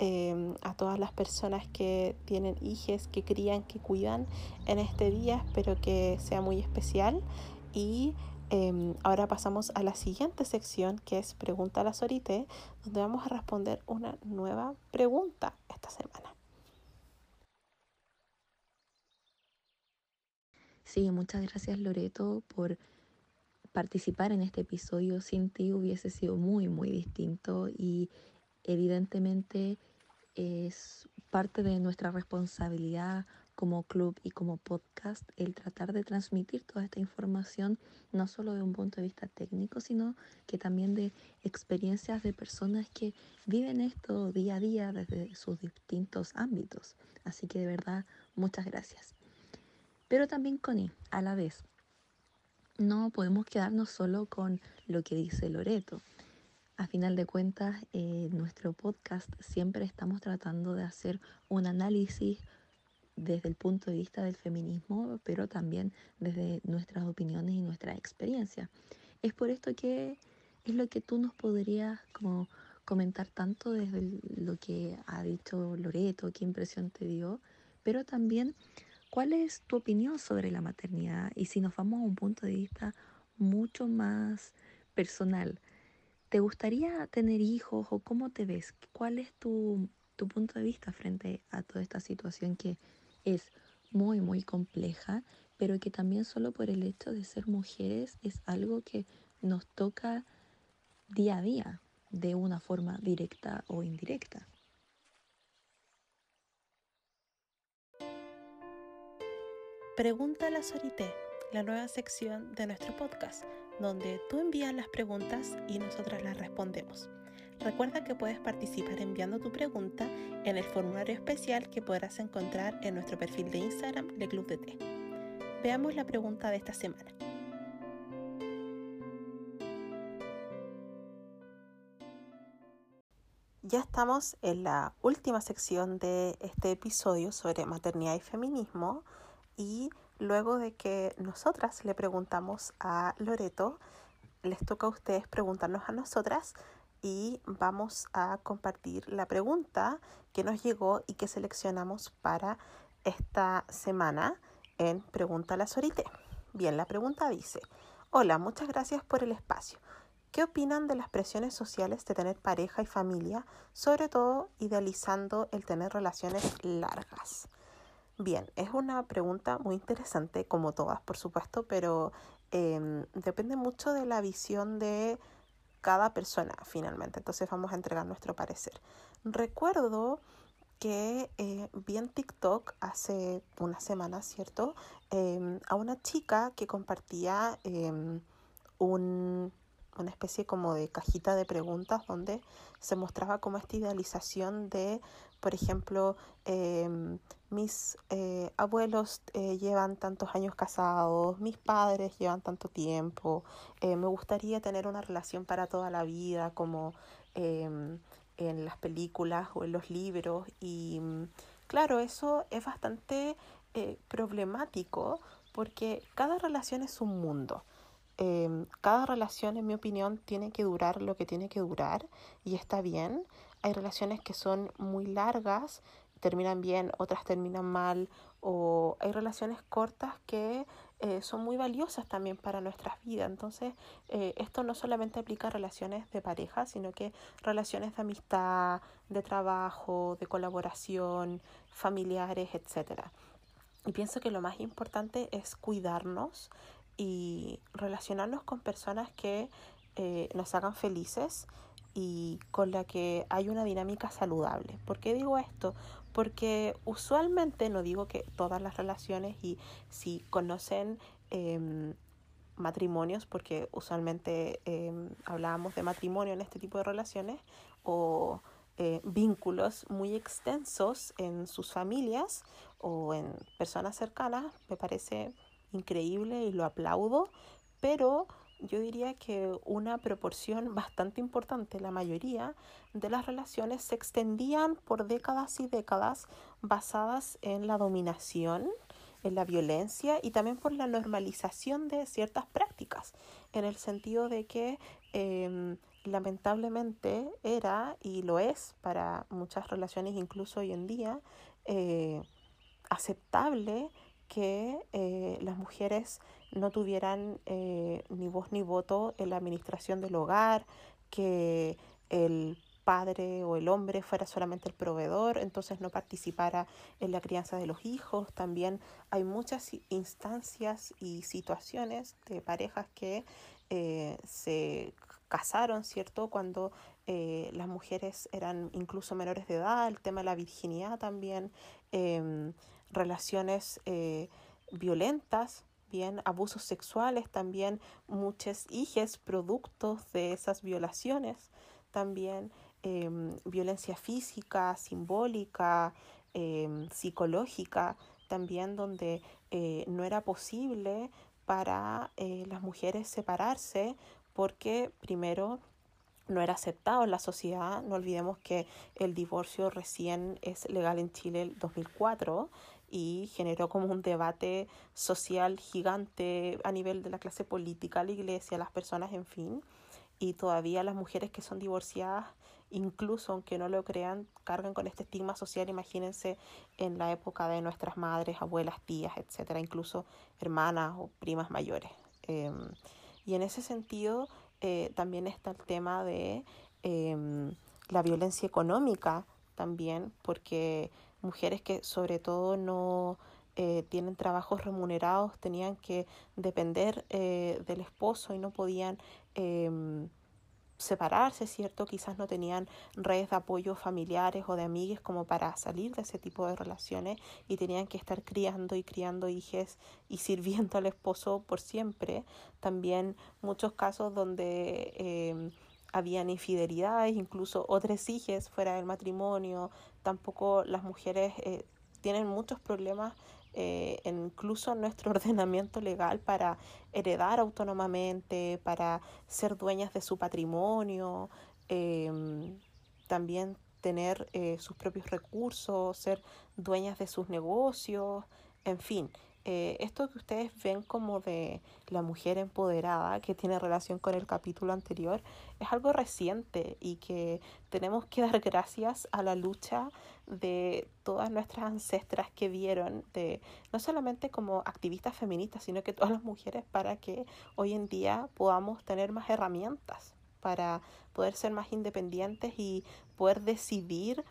em, a todas las personas que tienen hijos, que crían, que cuidan en este día. Espero que sea muy especial. Y em, ahora pasamos a la siguiente sección que es Pregunta a la Sorite, donde vamos a responder una nueva pregunta esta semana. Sí, muchas gracias Loreto por participar en este episodio. Sin ti hubiese sido muy, muy distinto y evidentemente es parte de nuestra responsabilidad como club y como podcast el tratar de transmitir toda esta información no solo de un punto de vista técnico, sino que también de experiencias de personas que viven esto día a día desde sus distintos ámbitos. Así que de verdad, muchas gracias. Pero también, Connie, a la vez, no podemos quedarnos solo con lo que dice Loreto. A final de cuentas, en nuestro podcast siempre estamos tratando de hacer un análisis desde el punto de vista del feminismo, pero también desde nuestras opiniones y nuestra experiencia. Es por esto que es lo que tú nos podrías como comentar tanto desde lo que ha dicho Loreto, qué impresión te dio, pero también ¿Cuál es tu opinión sobre la maternidad? Y si nos vamos a un punto de vista mucho más personal, ¿te gustaría tener hijos o cómo te ves? ¿Cuál es tu, tu punto de vista frente a toda esta situación que es muy, muy compleja, pero que también solo por el hecho de ser mujeres es algo que nos toca día a día, de una forma directa o indirecta? Pregunta a la Sorité, la nueva sección de nuestro podcast, donde tú envías las preguntas y nosotras las respondemos. Recuerda que puedes participar enviando tu pregunta en el formulario especial que podrás encontrar en nuestro perfil de Instagram de Club de Té. Veamos la pregunta de esta semana. Ya estamos en la última sección de este episodio sobre maternidad y feminismo y luego de que nosotras le preguntamos a Loreto, les toca a ustedes preguntarnos a nosotras y vamos a compartir la pregunta que nos llegó y que seleccionamos para esta semana en Pregunta a la Sorite. Bien, la pregunta dice, hola, muchas gracias por el espacio. ¿Qué opinan de las presiones sociales de tener pareja y familia, sobre todo idealizando el tener relaciones largas? Bien, es una pregunta muy interesante, como todas, por supuesto, pero em, depende mucho de la visión de cada persona, finalmente. Entonces vamos a entregar nuestro parecer. Recuerdo que eh, vi en TikTok hace una semana, ¿cierto? Em, a una chica que compartía em, un una especie como de cajita de preguntas donde se mostraba como esta idealización de, por ejemplo, em, mis eh, abuelos eh, llevan tantos años casados, mis padres llevan tanto tiempo, eh, me gustaría tener una relación para toda la vida como em, en las películas o en los libros y claro, eso es bastante problemático porque cada relación es un mundo. Em, cada relación, en mi opinión, tiene que durar lo que tiene que durar y está bien. Hay relaciones que son muy largas, terminan bien, otras terminan mal, o hay relaciones cortas que eh, son muy valiosas también para nuestras vidas. Entonces, eh, esto no solamente aplica relaciones de pareja, sino que relaciones de amistad, de trabajo, de colaboración, familiares, etc. Y pienso que lo más importante es cuidarnos, y relacionarnos con personas que eh, nos hagan felices y con la que hay una dinámica saludable. ¿Por qué digo esto? Porque usualmente, no digo que todas las relaciones y si conocen em, matrimonios, porque usualmente em, hablábamos de matrimonio en este tipo de relaciones, o eh, vínculos muy extensos en sus familias o en personas cercanas, me parece increíble y lo aplaudo, pero yo diría que una proporción bastante importante, la mayoría de las relaciones se extendían por décadas y décadas basadas en la dominación, en la violencia y también por la normalización de ciertas prácticas, en el sentido de que em, lamentablemente era y lo es para muchas relaciones incluso hoy en día eh, aceptable que eh, las mujeres no tuvieran eh, ni voz ni voto en la administración del hogar, que el padre o el hombre fuera solamente el proveedor, entonces no participara en la crianza de los hijos. También hay muchas instancias y situaciones de parejas que eh, se casaron, ¿cierto? Cuando las mujeres eran incluso menores de edad, el tema de la virginidad también. Em, relaciones eh, violentas, bien, abusos sexuales, también muchas hijas productos de esas violaciones, también em, violencia física, simbólica, em, psicológica, también donde eh, no era posible para eh, las mujeres separarse porque primero no era aceptado en la sociedad. No olvidemos que el divorcio recién es legal en Chile el 2004 y generó como un debate social gigante a nivel de la clase política, la iglesia, las personas, en fin. Y todavía las mujeres que son divorciadas, incluso aunque no lo crean, cargan con este estigma social. Imagínense en la época de nuestras madres, abuelas, tías, etcétera, incluso hermanas o primas mayores. Em, y en ese sentido eh, también está el tema de em, la violencia económica también, porque mujeres que sobre todo no eh, tienen trabajos remunerados tenían que depender eh, del esposo y no podían em, separarse, ¿cierto? Quizás no tenían redes de apoyo familiares o de amigues como para salir de ese tipo de relaciones y tenían que estar criando y criando hijos y sirviendo al esposo por siempre. También muchos casos donde em, habían infidelidades, incluso otras hijas fuera del matrimonio, tampoco las mujeres eh, tienen muchos problemas eh, incluso nuestro ordenamiento legal para heredar autónomamente, para ser dueñas de su patrimonio. Em, también tener eh, sus propios recursos, ser dueñas de sus negocios, en fin. Eh, esto que ustedes ven como de la mujer empoderada, que tiene relación con el capítulo anterior, es algo reciente y que tenemos que dar gracias a la lucha de todas nuestras ancestras que vieron, de, no solamente como activistas feministas, sino que todas las mujeres para que hoy en día podamos tener más herramientas para poder ser más independientes y poder decidir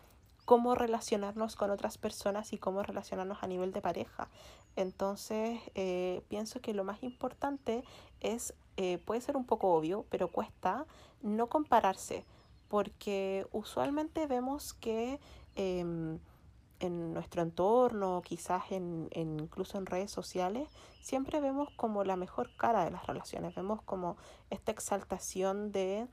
cómo relacionarnos con otras personas y cómo relacionarnos a nivel de pareja. Entonces, eh, pienso que lo más importante es, eh, puede ser un poco obvio, pero cuesta no compararse, porque usualmente vemos que em, en nuestro entorno, quizás en, incluso en redes sociales, siempre vemos como la mejor cara de las relaciones, vemos como esta exaltación de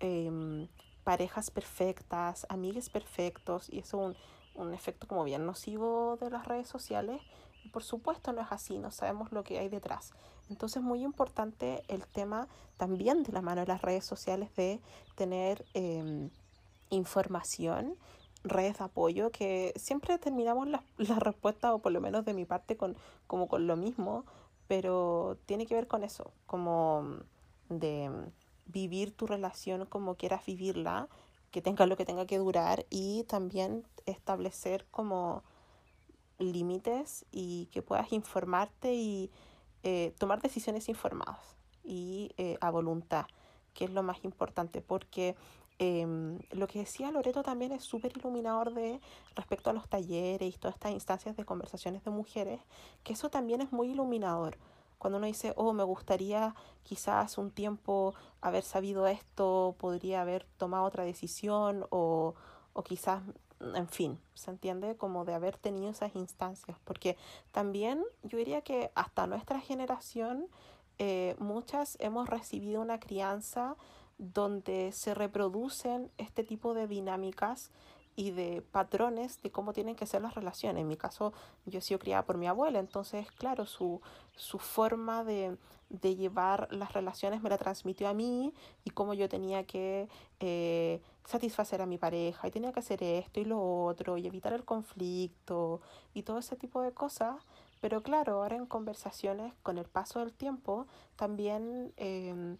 em, parejas perfectas, amigues perfectos, y eso es un, un efecto como bien nocivo de las redes sociales. Y por supuesto no es así, no sabemos lo que hay detrás. Entonces muy importante el tema también de la mano de las redes sociales de tener eh, información, redes de apoyo, que siempre terminamos la, la, respuesta, o por lo menos de mi parte, con, como con lo mismo, pero tiene que ver con eso, como de vivir tu relación como quieras vivirla, que tenga lo que tenga que durar y también establecer como límites y que puedas informarte y eh, tomar decisiones informadas y eh, a voluntad, que es lo más importante, porque em, lo que decía Loreto también es súper iluminador de respecto a los talleres y todas estas instancias de conversaciones de mujeres, que eso también es muy iluminador cuando uno dice, oh, me gustaría quizás un tiempo haber sabido esto, podría haber tomado otra decisión o, o quizás, en fin, ¿se entiende? Como de haber tenido esas instancias. Porque también yo diría que hasta nuestra generación, eh, muchas hemos recibido una crianza donde se reproducen este tipo de dinámicas y de patrones de cómo tienen que ser las relaciones. En mi caso, yo he sido criada por mi abuela, entonces, claro, su, su forma de, de llevar las relaciones me la transmitió a mí y cómo yo tenía que eh, satisfacer a mi pareja y tenía que hacer esto y lo otro y evitar el conflicto y todo ese tipo de cosas. Pero claro, ahora en conversaciones con el paso del tiempo también... Eh,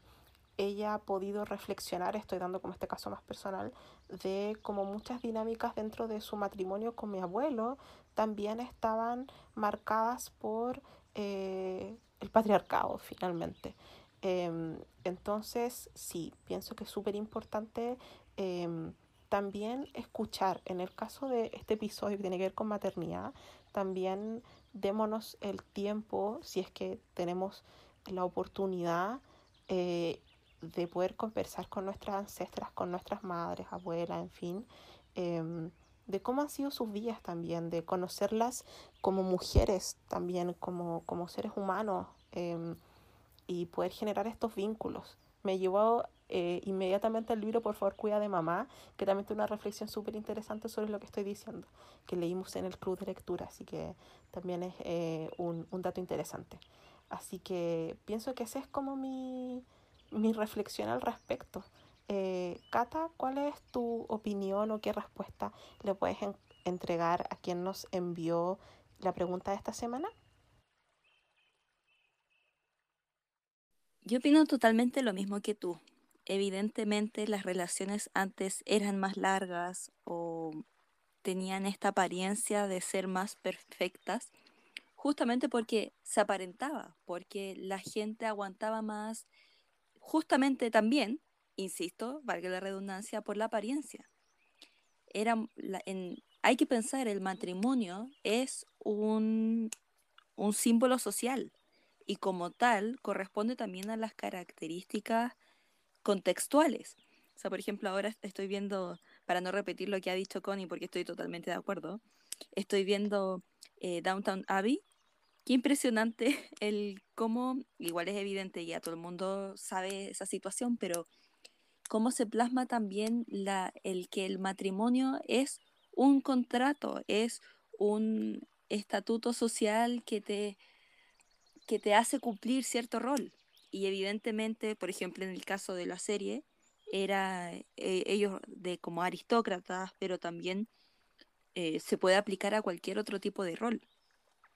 ella ha podido reflexionar, estoy dando como este caso más personal, de como muchas dinámicas dentro de su matrimonio con mi abuelo también estaban marcadas por eh, el patriarcado finalmente. Em, entonces, sí, pienso que es súper importante em, también escuchar, en el caso de este episodio que tiene que ver con maternidad, también démonos el tiempo, si es que tenemos la oportunidad, eh, de poder conversar con nuestras ancestras, con nuestras madres, abuelas, en fin, em, de cómo han sido sus vidas también, de conocerlas como mujeres también, como, como seres humanos em, y poder generar estos vínculos. Me llevó eh, inmediatamente al libro Por favor cuida de mamá, que también tiene una reflexión súper interesante sobre lo que estoy diciendo, que leímos en el club de lectura, así que también es eh, un, un dato interesante. Así que pienso que ese es como mi, mi reflexión al respecto. Eh, Cata, ¿cuál es tu opinión o qué respuesta le puedes entregar a quien nos envió la pregunta de esta semana? Yo opino totalmente lo mismo que tú. Evidentemente las relaciones antes eran más largas o tenían esta apariencia de ser más perfectas, justamente porque se aparentaba, porque la gente aguantaba más, justamente también, insisto, valga la redundancia, por la apariencia. Era hay que pensar, el matrimonio es un, un símbolo social y como tal corresponde también a las características contextuales. O sea, por ejemplo, ahora estoy viendo, para no repetir lo que ha dicho Connie, porque estoy totalmente de acuerdo, estoy viendo eh, Downtown Abbey Qué impresionante el cómo, igual es evidente, ya todo el mundo sabe esa situación, pero cómo se plasma también la, el que el matrimonio es un contrato, es un estatuto social que te, que te hace cumplir cierto rol. Y evidentemente, por ejemplo, en el caso de la serie, era eh, ellos de como aristócratas, pero también eh, se puede aplicar a cualquier otro tipo de rol.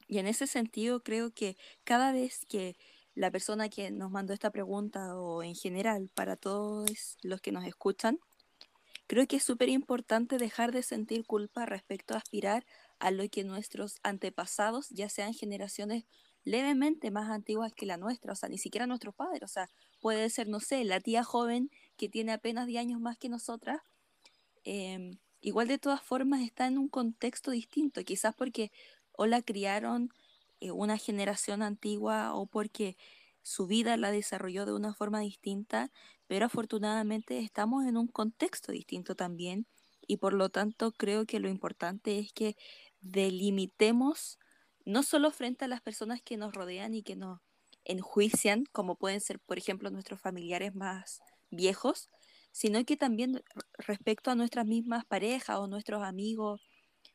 Y en ese sentido creo que cada vez que la persona que nos mandó esta pregunta o en general para todos los que nos escuchan, creo que es súper importante dejar de sentir culpa respecto a aspirar a lo que nuestros antepasados, ya sean generaciones levemente más antiguas que la nuestra, o sea, ni siquiera nuestros padres, o sea, puede ser, no sé, la tía joven que tiene apenas 10 años más que nosotras, em, igual de todas formas está en un contexto distinto, quizás porque o la criaron eh, una generación antigua o porque su vida la desarrolló de una forma distinta, pero afortunadamente estamos en un contexto distinto también y por lo tanto creo que lo importante es que delimitemos no solo frente a las personas que nos rodean y que nos enjuician, como pueden ser, por ejemplo, nuestros familiares más viejos, sino que también respecto a nuestras mismas parejas o nuestros amigos.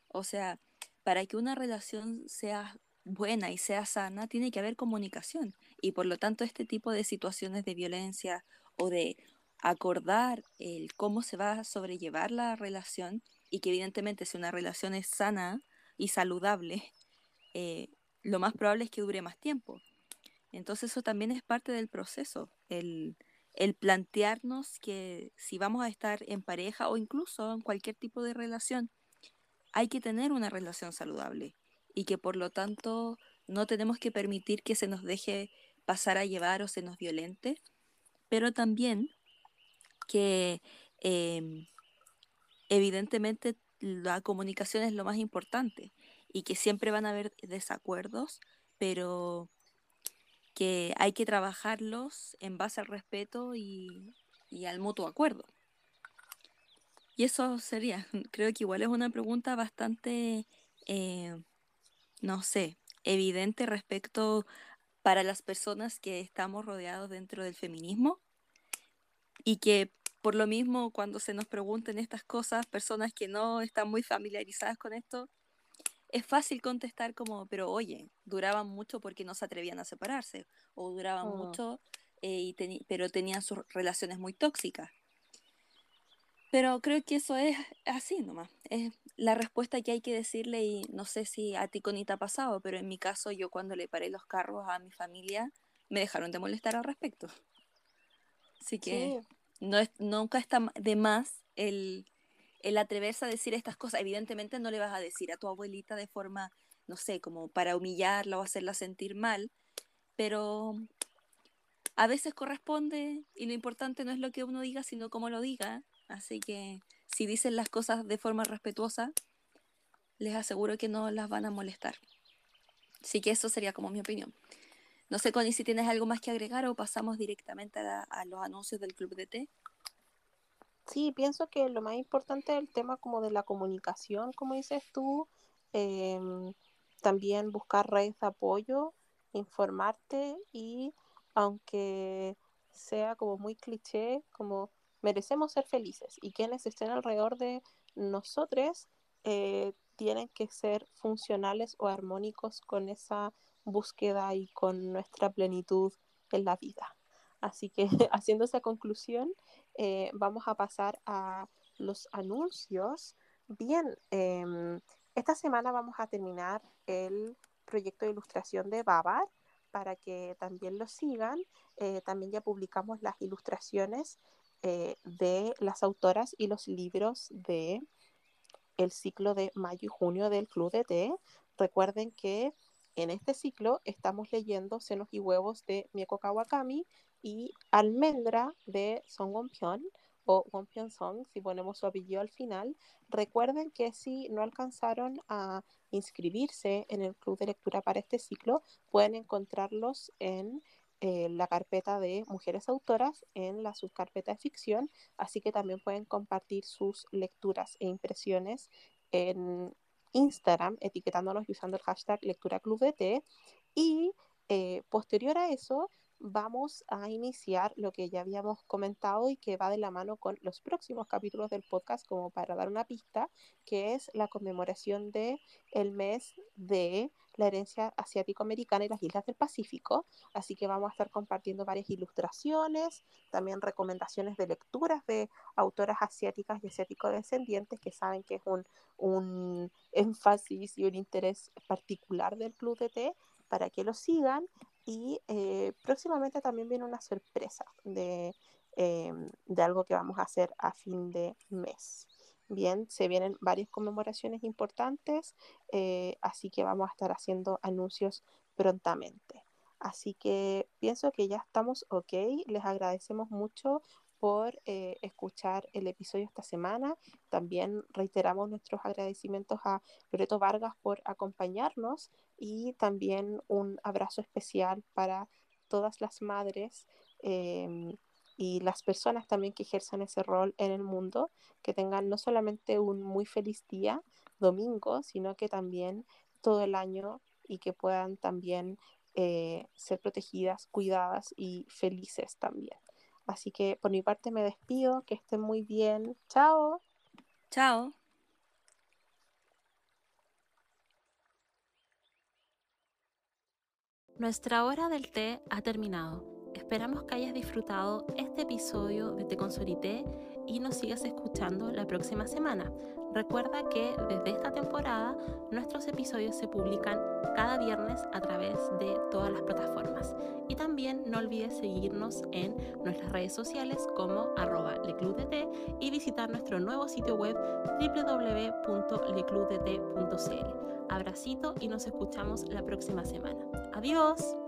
O sea, para que una relación sea buena y sea sana, tiene que haber comunicación. Y por lo tanto, este tipo de situaciones de violencia o de acordar el cómo se va a sobrellevar la relación y que evidentemente si una relación es sana y saludable, eh, lo más probable es que dure más tiempo. Entonces eso también es parte del proceso, el, el plantearnos que si vamos a estar en pareja o incluso en cualquier tipo de relación, hay que tener una relación saludable y que por lo tanto no tenemos que permitir que se nos deje pasar a llevar o se nos violente, pero también que em, evidentemente la comunicación es lo más importante y que siempre van a haber desacuerdos, pero que hay que trabajarlos en base al respeto y, al mutuo acuerdo. Y eso sería, creo que igual es una pregunta bastante, eh, no sé, evidente respecto para las personas que estamos rodeados dentro del feminismo y que por lo mismo cuando se nos pregunten estas cosas, personas que no están muy familiarizadas con esto, es fácil contestar como, pero oye, duraban mucho porque no se atrevían a separarse, o duraban oh. mucho, eh, y pero tenían sus relaciones muy tóxicas. Pero creo que eso es así nomás. Es la respuesta que hay que decirle y no sé si a ti con te ha pasado, pero en mi caso yo cuando le paré los carros a mi familia me dejaron de molestar al respecto. Así que no es, nunca está de más el el atreverse a decir estas cosas, evidentemente no le vas a decir a tu abuelita de forma, no sé, como para humillarla o hacerla sentir mal, pero a veces corresponde y lo importante no es lo que uno diga, sino cómo lo diga. Así que si dicen las cosas de forma respetuosa, les aseguro que no las van a molestar. Así que eso sería como mi opinión. No sé, Connie, si tienes algo más que agregar o pasamos directamente a, los anuncios del Club de Té. Sí, pienso que lo más importante es el tema como de la comunicación, como dices tú, em, también buscar redes de apoyo, informarte y aunque sea como muy cliché, como merecemos ser felices y quienes estén alrededor de nosotros eh, tienen que ser funcionales o armónicos con esa búsqueda y con nuestra plenitud en la vida. Así que haciendo esa conclusión, eh, vamos a pasar a los anuncios. Bien, em, esta semana vamos a terminar el proyecto de ilustración de Babar para que también lo sigan. Eh, también ya publicamos las ilustraciones eh, de las autoras y los libros de el ciclo de mayo y junio del Club de Té. Recuerden que en este ciclo estamos leyendo Senos y Huevos de Mieko Kawakami y Almendra de Song Wonpyeon o Wonpyeon Song, si ponemos su apellido al final. Recuerden que si no alcanzaron a inscribirse en el club de lectura para este ciclo, pueden encontrarlos en eh, la carpeta de mujeres autoras en la subcarpeta de ficción, así que también pueden compartir sus lecturas e impresiones en Instagram, etiquetándonos y usando el hashtag lectura club de. Y eh, posterior a eso, vamos a iniciar lo que ya habíamos comentado y que va de la mano con los próximos capítulos del podcast, como para dar una pista, que es la conmemoración de el mes de la herencia asiático-americana y las islas del Pacífico. Así que vamos a estar compartiendo varias ilustraciones, también recomendaciones de lecturas de autoras asiáticas y asiático-descendientes que saben que es un, un énfasis y un interés particular del Club de Té para que lo sigan y eh, próximamente también viene una sorpresa de, em, de algo que vamos a hacer a fin de mes. Bien, se vienen varias conmemoraciones importantes, eh, así que vamos a estar haciendo anuncios prontamente. Así que pienso que ya estamos ok. Les agradecemos mucho por eh, escuchar el episodio esta semana. También reiteramos nuestros agradecimientos a Loreto Vargas por acompañarnos y también un abrazo especial para todas las madres em, y las personas también que ejercen ese rol en el mundo, que tengan no solamente un muy feliz día, domingo, sino que también todo el año y que puedan también eh, ser protegidas, cuidadas y felices también. Así que por mi parte me despido, que estén muy bien. Chao. Chao. Nuestra hora del té ha terminado. Esperamos que hayas disfrutado este episodio de Té con Sorité y nos sigas escuchando la próxima semana. Recuerda que desde esta temporada nuestros episodios se publican cada viernes a través de todas las plataformas. Y también no olvides seguirnos en nuestras redes sociales como arroba leclubdt y visitar nuestro nuevo sitio web www.leclubdt.cl. Abracito y nos escuchamos la próxima semana. Adiós.